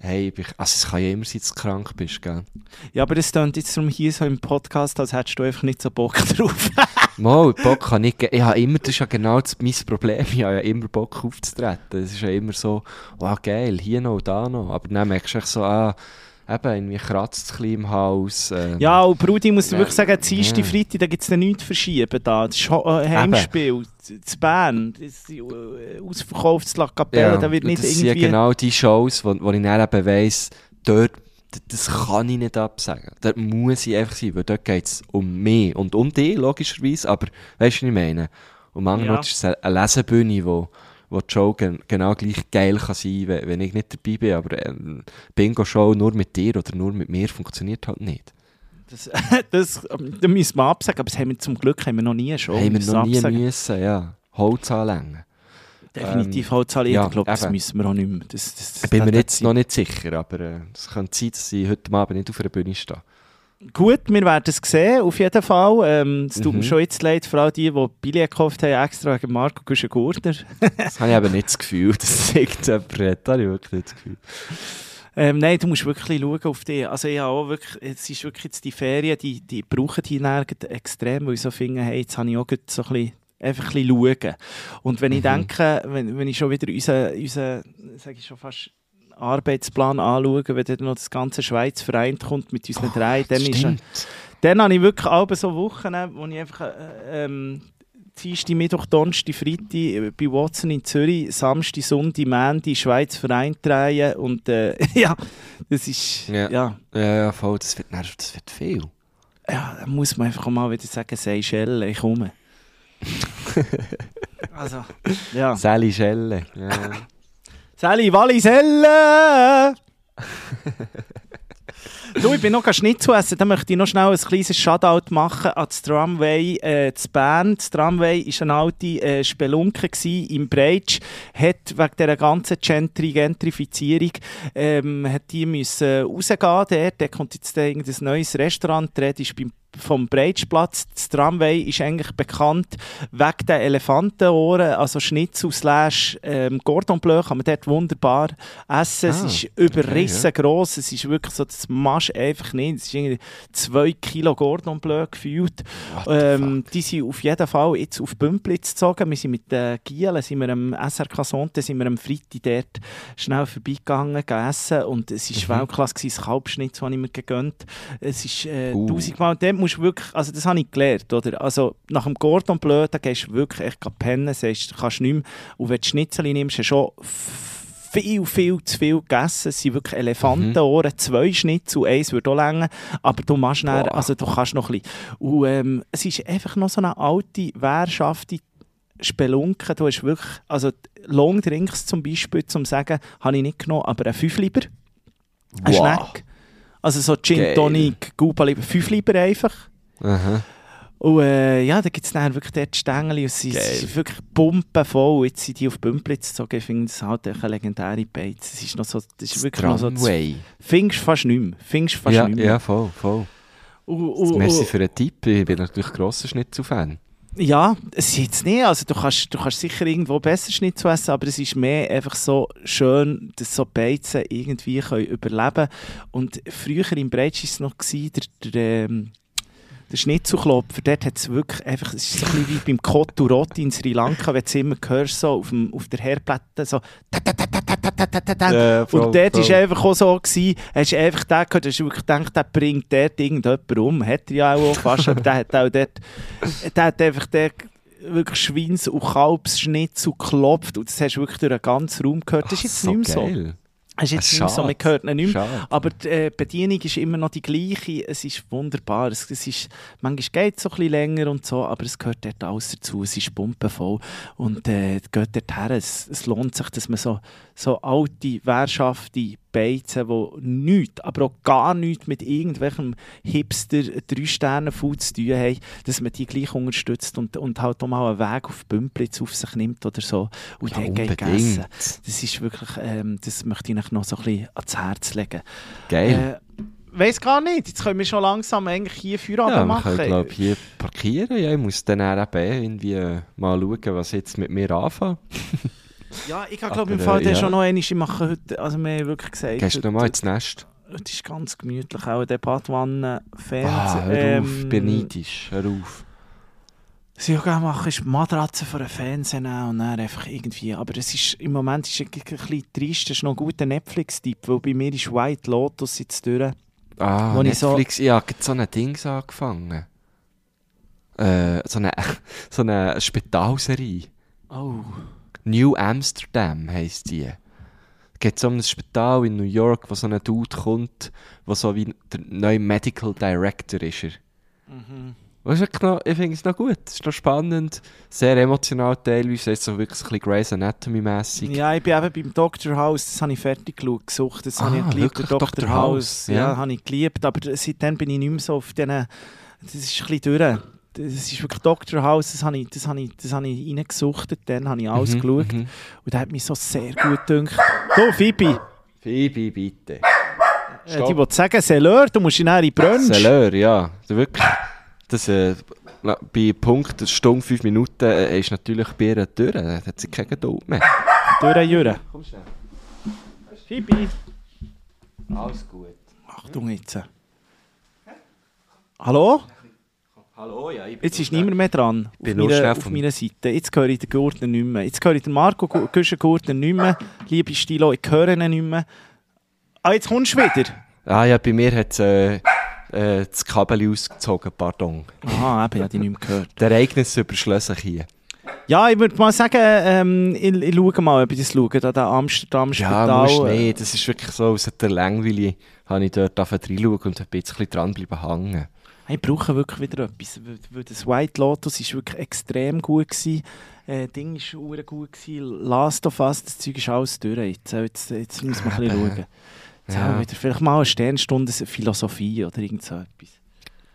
hey, ich also es kann ja immer sein, dass du krank bist, gell? Ja, aber es klingt jetzt hier so im Podcast, als hättest du einfach nicht so Bock *laughs* drauf. Mal, Bock kann ich, ge- ich habe immer, das ist ja genau das, mein Problem, ich habe ja immer Bock aufzutreten. Es ist ja immer so, wow, geil, hier noch, da noch. Aber dann merkst du echt so, ah, eben, irgendwie kratzt es ein bisschen im Haus. ähm, ja, und Brudi, muss ich Ja. wirklich sagen, Dienstag, Ja. Freitag, da gibt es nichts verschieben. Da. Das ist äh, Heimspiel, zu Bern, das äh, ausverkauftes La Capelle, da wird nicht das sind irgendwie... ja genau die Shows, wo, wo ich dann eben weiss, dort, das kann ich nicht absagen. Dort muss ich einfach sein, weil dort geht es um mich und um dich, logischerweise, aber weißt du, was ich meine? Und manchmal Ja. ist es eine- eine Lesebühne, wo, wo die Show gen genau gleich geil kann sein, wenn, wenn ich nicht dabei bin, aber ähm, Bingo-Show nur mit dir oder nur mit mir funktioniert halt nicht. Das, *laughs* das, ähm, da müssen wir absagen, aber das haben wir zum Glück haben wir noch nie schon. haben wir noch nie absagen. müssen, ja. Holz anlängen. Definitiv Ähm, Holzhalle, ja, ich glaube, das müssen wir auch nicht mehr. Das, das, das, Ich bin mir das- jetzt noch nicht sicher, aber äh, es könnte sein, dass ich heute Abend nicht auf einer Bühne stehe. Gut, wir werden es sehen, auf jeden Fall. Ähm, es tut Mhm. mir schon jetzt leid, vor allem die, die Billy gekauft haben, extra wegen Marco Güschen-Gurtner. *laughs* Das habe ich aber nicht das Gefühl, dass irgendjemand hat. Das habe ich wirklich nicht das Gefühl. Ähm, nein, du musst wirklich schauen auf die. Also ich habe auch wirklich, es ist wirklich jetzt die Ferien, die, die brauchen die nirgends extrem, weil ich so finde, hey, jetzt habe ich auch so ein bisschen, einfach ein bisschen schauen. Und wenn ich Mhm. denke, wenn, wenn ich schon wieder unseren, unseren sage ich schon fast, Arbeitsplan anschaue, wenn dann noch das ganze Schweiz vereint kommt mit unseren drei, dann ist Stimmt. dann habe ich wirklich alle so Wochen, wo ich einfach äh, ähm, Dienstag, Mittwoch, Donnerstag, Freitag äh, bei Watson in Zürich, Samstag, Sonntag, Montag, Schweiz Verein drehen und äh, *laughs* ja, das ist, Ja. ja. Ja, ja, voll. Das wird, nein, das wird viel. Ja, da muss man einfach mal wieder sagen, Seychellen, ich komme. *laughs* also, ja. Sally Schelle. Ja. Sally Walliselle! *laughs* du, ich bin noch Schnitzel essen, da möchte ich noch schnell ein kleines Shoutout machen an das Tramway äh, zu Bern. Das Tramway war eine alte äh, Spelunke im Breitsch, hat wegen dieser ganzen Gentri Gentrifizierung ähm, hat die müssen rausgehen dort. Da kommt jetzt irgendein neues Restaurant, Rede ist beim vom Breitschplatz. Das Tramway ist eigentlich bekannt wegen den Elefantenohren, also Schnitzel slash ähm, Gordon Bleu kann man dort wunderbar essen. es Ah, ist überrissen okay, gross, es ist wirklich so, das machst du einfach nicht. Es ist irgendwie zwei Kilo Gordon Bleu gefühlt. Ähm, die sind auf jeden Fall jetzt auf Bümplitz gezogen. Wir sind mit den Gielen, sind wir am SRK Sonte, sind wir am Freitag dort schnell vorbeigegangen, gegangen essen und es Mhm. war Weltklasse, gewesen, das Kalbschnitzel habe ich mir gegönnt. Es ist äh, Uh. tausendmal, dort musst du wirklich, also das habe ich gelernt, oder? Also nach dem Gordon Bleu, da gehst du wirklich echt pennen, sagst, du kannst nicht mehr, und wenn du Schnitzel nimmst, hast du schon viel, viel zu viel gegessen. Es sind wirklich Elefantenohren, zwei Schnitzel, eins würde auch länger, aber du machst dann, also du kannst noch ein bisschen. Und ähm, es ist einfach noch so eine alte Wehrschaft, die Spelunke, du hast wirklich, also Longdrinks zum Beispiel, zum sagen, habe ich nicht genommen, aber ein 5 lieber, ein Wow. Schneck. Also so Gin. Tonic, Guba lieber, 5 lieber einfach. Aha. Und äh, ja, da gibt es dann wirklich dort Stängel und Geil. es ist wirklich pumpenvoll. Jetzt sind die auf Bümplitz gezogen. Ich finde das halt eine legendäre Beiz. Es ist noch so, das ist wirklich noch so, das findest du fast nicht mehr. Findest fast Ja, nicht mehr. ja, voll, voll. Also, und, Merci und, für den Tipp. Ich bin natürlich grosser Schnitzel-Fan. ja, es ist jetzt nicht, also du kannst, du kannst sicher irgendwo besser Schnitzel essen, aber es ist mehr einfach so schön, dass so Beizen irgendwie können überleben können. Und früher im Breitsch war es noch, gewesen, der, der, ähm, der Schnitzelklopfer, dort hat es wirklich einfach, es ist so ein bisschen wie beim Kotu in Sri Lanka, wenn du es immer hörst, so auf, dem, auf der Herdplatte, so Und dort war einfach auch so, gewesen, hast du einfach gedacht, hast du wirklich gedacht, der bringt dort irgendjemanden um, hat er ja auch fast, aber der hat auch dort, der hat einfach dort wirklich Schweins- und Kalbsschnitzel geklopft und das hast du wirklich durch den ganzen Raum gehört. Das ist jetzt Ach, so nicht mehr so. Das ist jetzt Ah, nicht mehr so, man hört ihn nicht mehr. Schade. Aber die äh, Bedienung ist immer noch die gleiche. Es ist wunderbar. Es, es ist, manchmal geht es so ein bisschen länger und so, aber es gehört dort alles dazu. Es ist pumpenvoll. Und äh, geht dort her. Es, es lohnt sich, dass man so, so alte Wehrschaften beizen, die nichts, aber auch gar nichts mit irgendwelchem Hipster drei sterne food zu tun haben, dass man die gleich unterstützt und, und halt auch mal einen Weg auf Bümplitz auf sich nimmt oder so und Ja, dort geht unbedingt. essen. Das ist wirklich, ähm, das möchte ich euch noch so ein bisschen ans Herz legen. Geil. Äh, Weiß gar nicht. Jetzt können wir schon langsam eigentlich hier Feierabend ja, machen. können, glaube hier parkieren. Ja, ich muss dann eben irgendwie mal schauen, was jetzt mit mir anfängt. *laughs* ja, ich habe glaube im Aber, Fall äh, der ja. schon noch einmal, ich mache heute, also wir haben wirklich gesagt, Gehst du nochmal ins Nest? heute ist ganz gemütlich, auch der Badwanne Ah, Fernsehen. hör auf, bin neidisch. Hör auf. Was ich auch gerne mache, ist die Matratze von einem Fernsehen und dann einfach irgendwie, aber es ist, im Moment ist es ein bisschen trist, das ist noch ein guter Netflix-Tipp, weil bei mir ist White Lotus jetzt durch. Ah, Wo ich so- Netflix, ich habe gerade so ein Dings angefangen. Äh, so eine, *laughs* so eine Spitalserie. Oh. New Amsterdam heisst die. Geht so um ein Spital in New York, wo so ein Dude kommt, wo so wie der neue Medical Director ist. Er. Mhm. Weißt du, noch, ich finde es noch gut. Es ist noch spannend, sehr emotional teilweise, ist so wirklich ein bisschen Grey's Anatomy-mässig. Ja, ich bin eben beim Dr. House, das habe ich fertig geschaut, gesucht, das habe Ah, ich geliebt, der wirklich? Dr. Dr. House. House, Ja, ja. habe ich geliebt, aber seitdem bin ich nicht mehr so auf diesen, das ist ein bisschen durch. Das ist wirklich Dr. House, das habe ich, das habe ich, das habe ich reingesuchtet, dann habe ich alles Mhm, geschaut mhm. und der hat mich so sehr gut gedacht. Du, Phoebe! Phoebe, bitte. Äh, die wollte sagen, Seleur, du musst in die Brunch. Seleur, ja. Du wirklich. Das, äh, na, bei Punkt, Stunde, fünf Minuten, äh, ist natürlich Bier durch. Da hat sie keine Geduld mehr. Durch Jure. Komm schnell. Phoebe. Alles gut. Achtung jetzt. Hallo? Hallo, ja, ich bin Jetzt ist niemand mehr dran. Auf, bin nur meiner, auf meiner Seite. Jetzt höre ich den Gurtner nicht mehr. Jetzt höre ich den Marco Gu- Güschen-Gurtner nicht mehr. Liebe Stilo, ich höre ihn nicht mehr. Ah, jetzt kommst du wieder. Ah ja, bei mir hat es äh, äh, das Kabel ausgezogen, pardon. Aha, eben, ich habe dich nicht mehr gehört. Der Ereignis überschließt sich hier. Ja, ich würde mal sagen, ähm, ich, ich schaue mal, ob ich das schaue, da der Ja, Amsterdam-Spital. musst nicht. Das ist wirklich so, aus der Langweile habe ich dort reinschauen und bin jetzt ein bisschen dranbleiben hängen. Ich brauche wirklich wieder etwas, weil, das White Lotus ist wirklich extrem gut gewesen. Äh, Ding ist auch gut gewesen. Last of Us, das Zeug ist alles durch. Jetzt, äh, jetzt, jetzt müssen wir ein bisschen schauen. Jetzt Ja. wieder, vielleicht mal eine Sternstunde Philosophie oder irgend so etwas.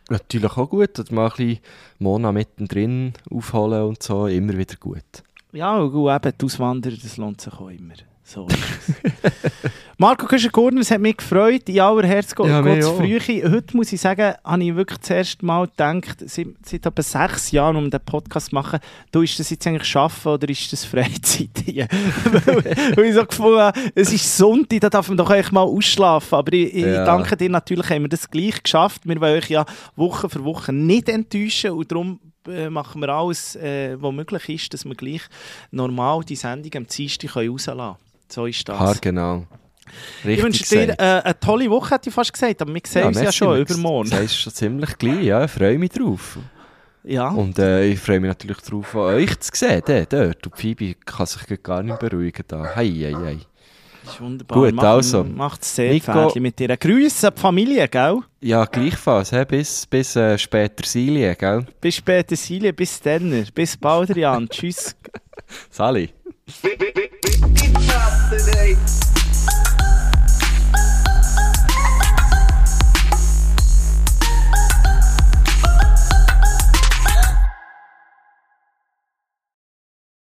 Natürlich auch gut, dass mal ein bisschen Mona mittendrin aufholen und so, immer wieder gut. Ja, und gut, eben, die Auswanderer, das lohnt sich auch immer. So ist es. *laughs* Marco Küschen-Gurner, es hat mich gefreut, in aller Herz geht Ja, mich es auch. früh. Heute muss ich sagen, habe ich wirklich das erste Mal gedacht, seit, seit etwa sechs Jahren, um den Podcast zu machen, du, ist das jetzt eigentlich Schaffen oder ist das Freizeit *laughs* hier? weil, ich so gefunden habe, es ist Sonntag, da darf man doch eigentlich mal ausschlafen. Aber ich, ich Ja. danke dir, natürlich haben wir das gleich geschafft. Wir wollen euch ja Woche für Woche nicht enttäuschen und darum äh, machen wir alles, äh, was möglich ist, dass wir gleich normal die Sendung am Dienstag rauslassen können. So ist das. Haar genau. Richtig ich wünsche dir äh, eine tolle Woche, hätte ich fast gesagt, aber wir sehen uns ja schon übermorgen. Das ist schon ziemlich gleich, ja, ich freue mich drauf. Ja. Und äh, ich freue mich natürlich darauf, euch zu sehen, dort. dort. Und Phoebe kann sich gar nicht beruhigen da. Hei, hei, hei. Das ist wunderbar. Gut, Mach- also. Macht es sehr Nico- Pferdchen mit dir. Grüße an die Familie, gell? Ja, gleichfalls, he, bis, bis äh, später Silje, gell? Bis später, Silje, bis dann. Bis bald, Jan. Tschüss. Sali. It's not today.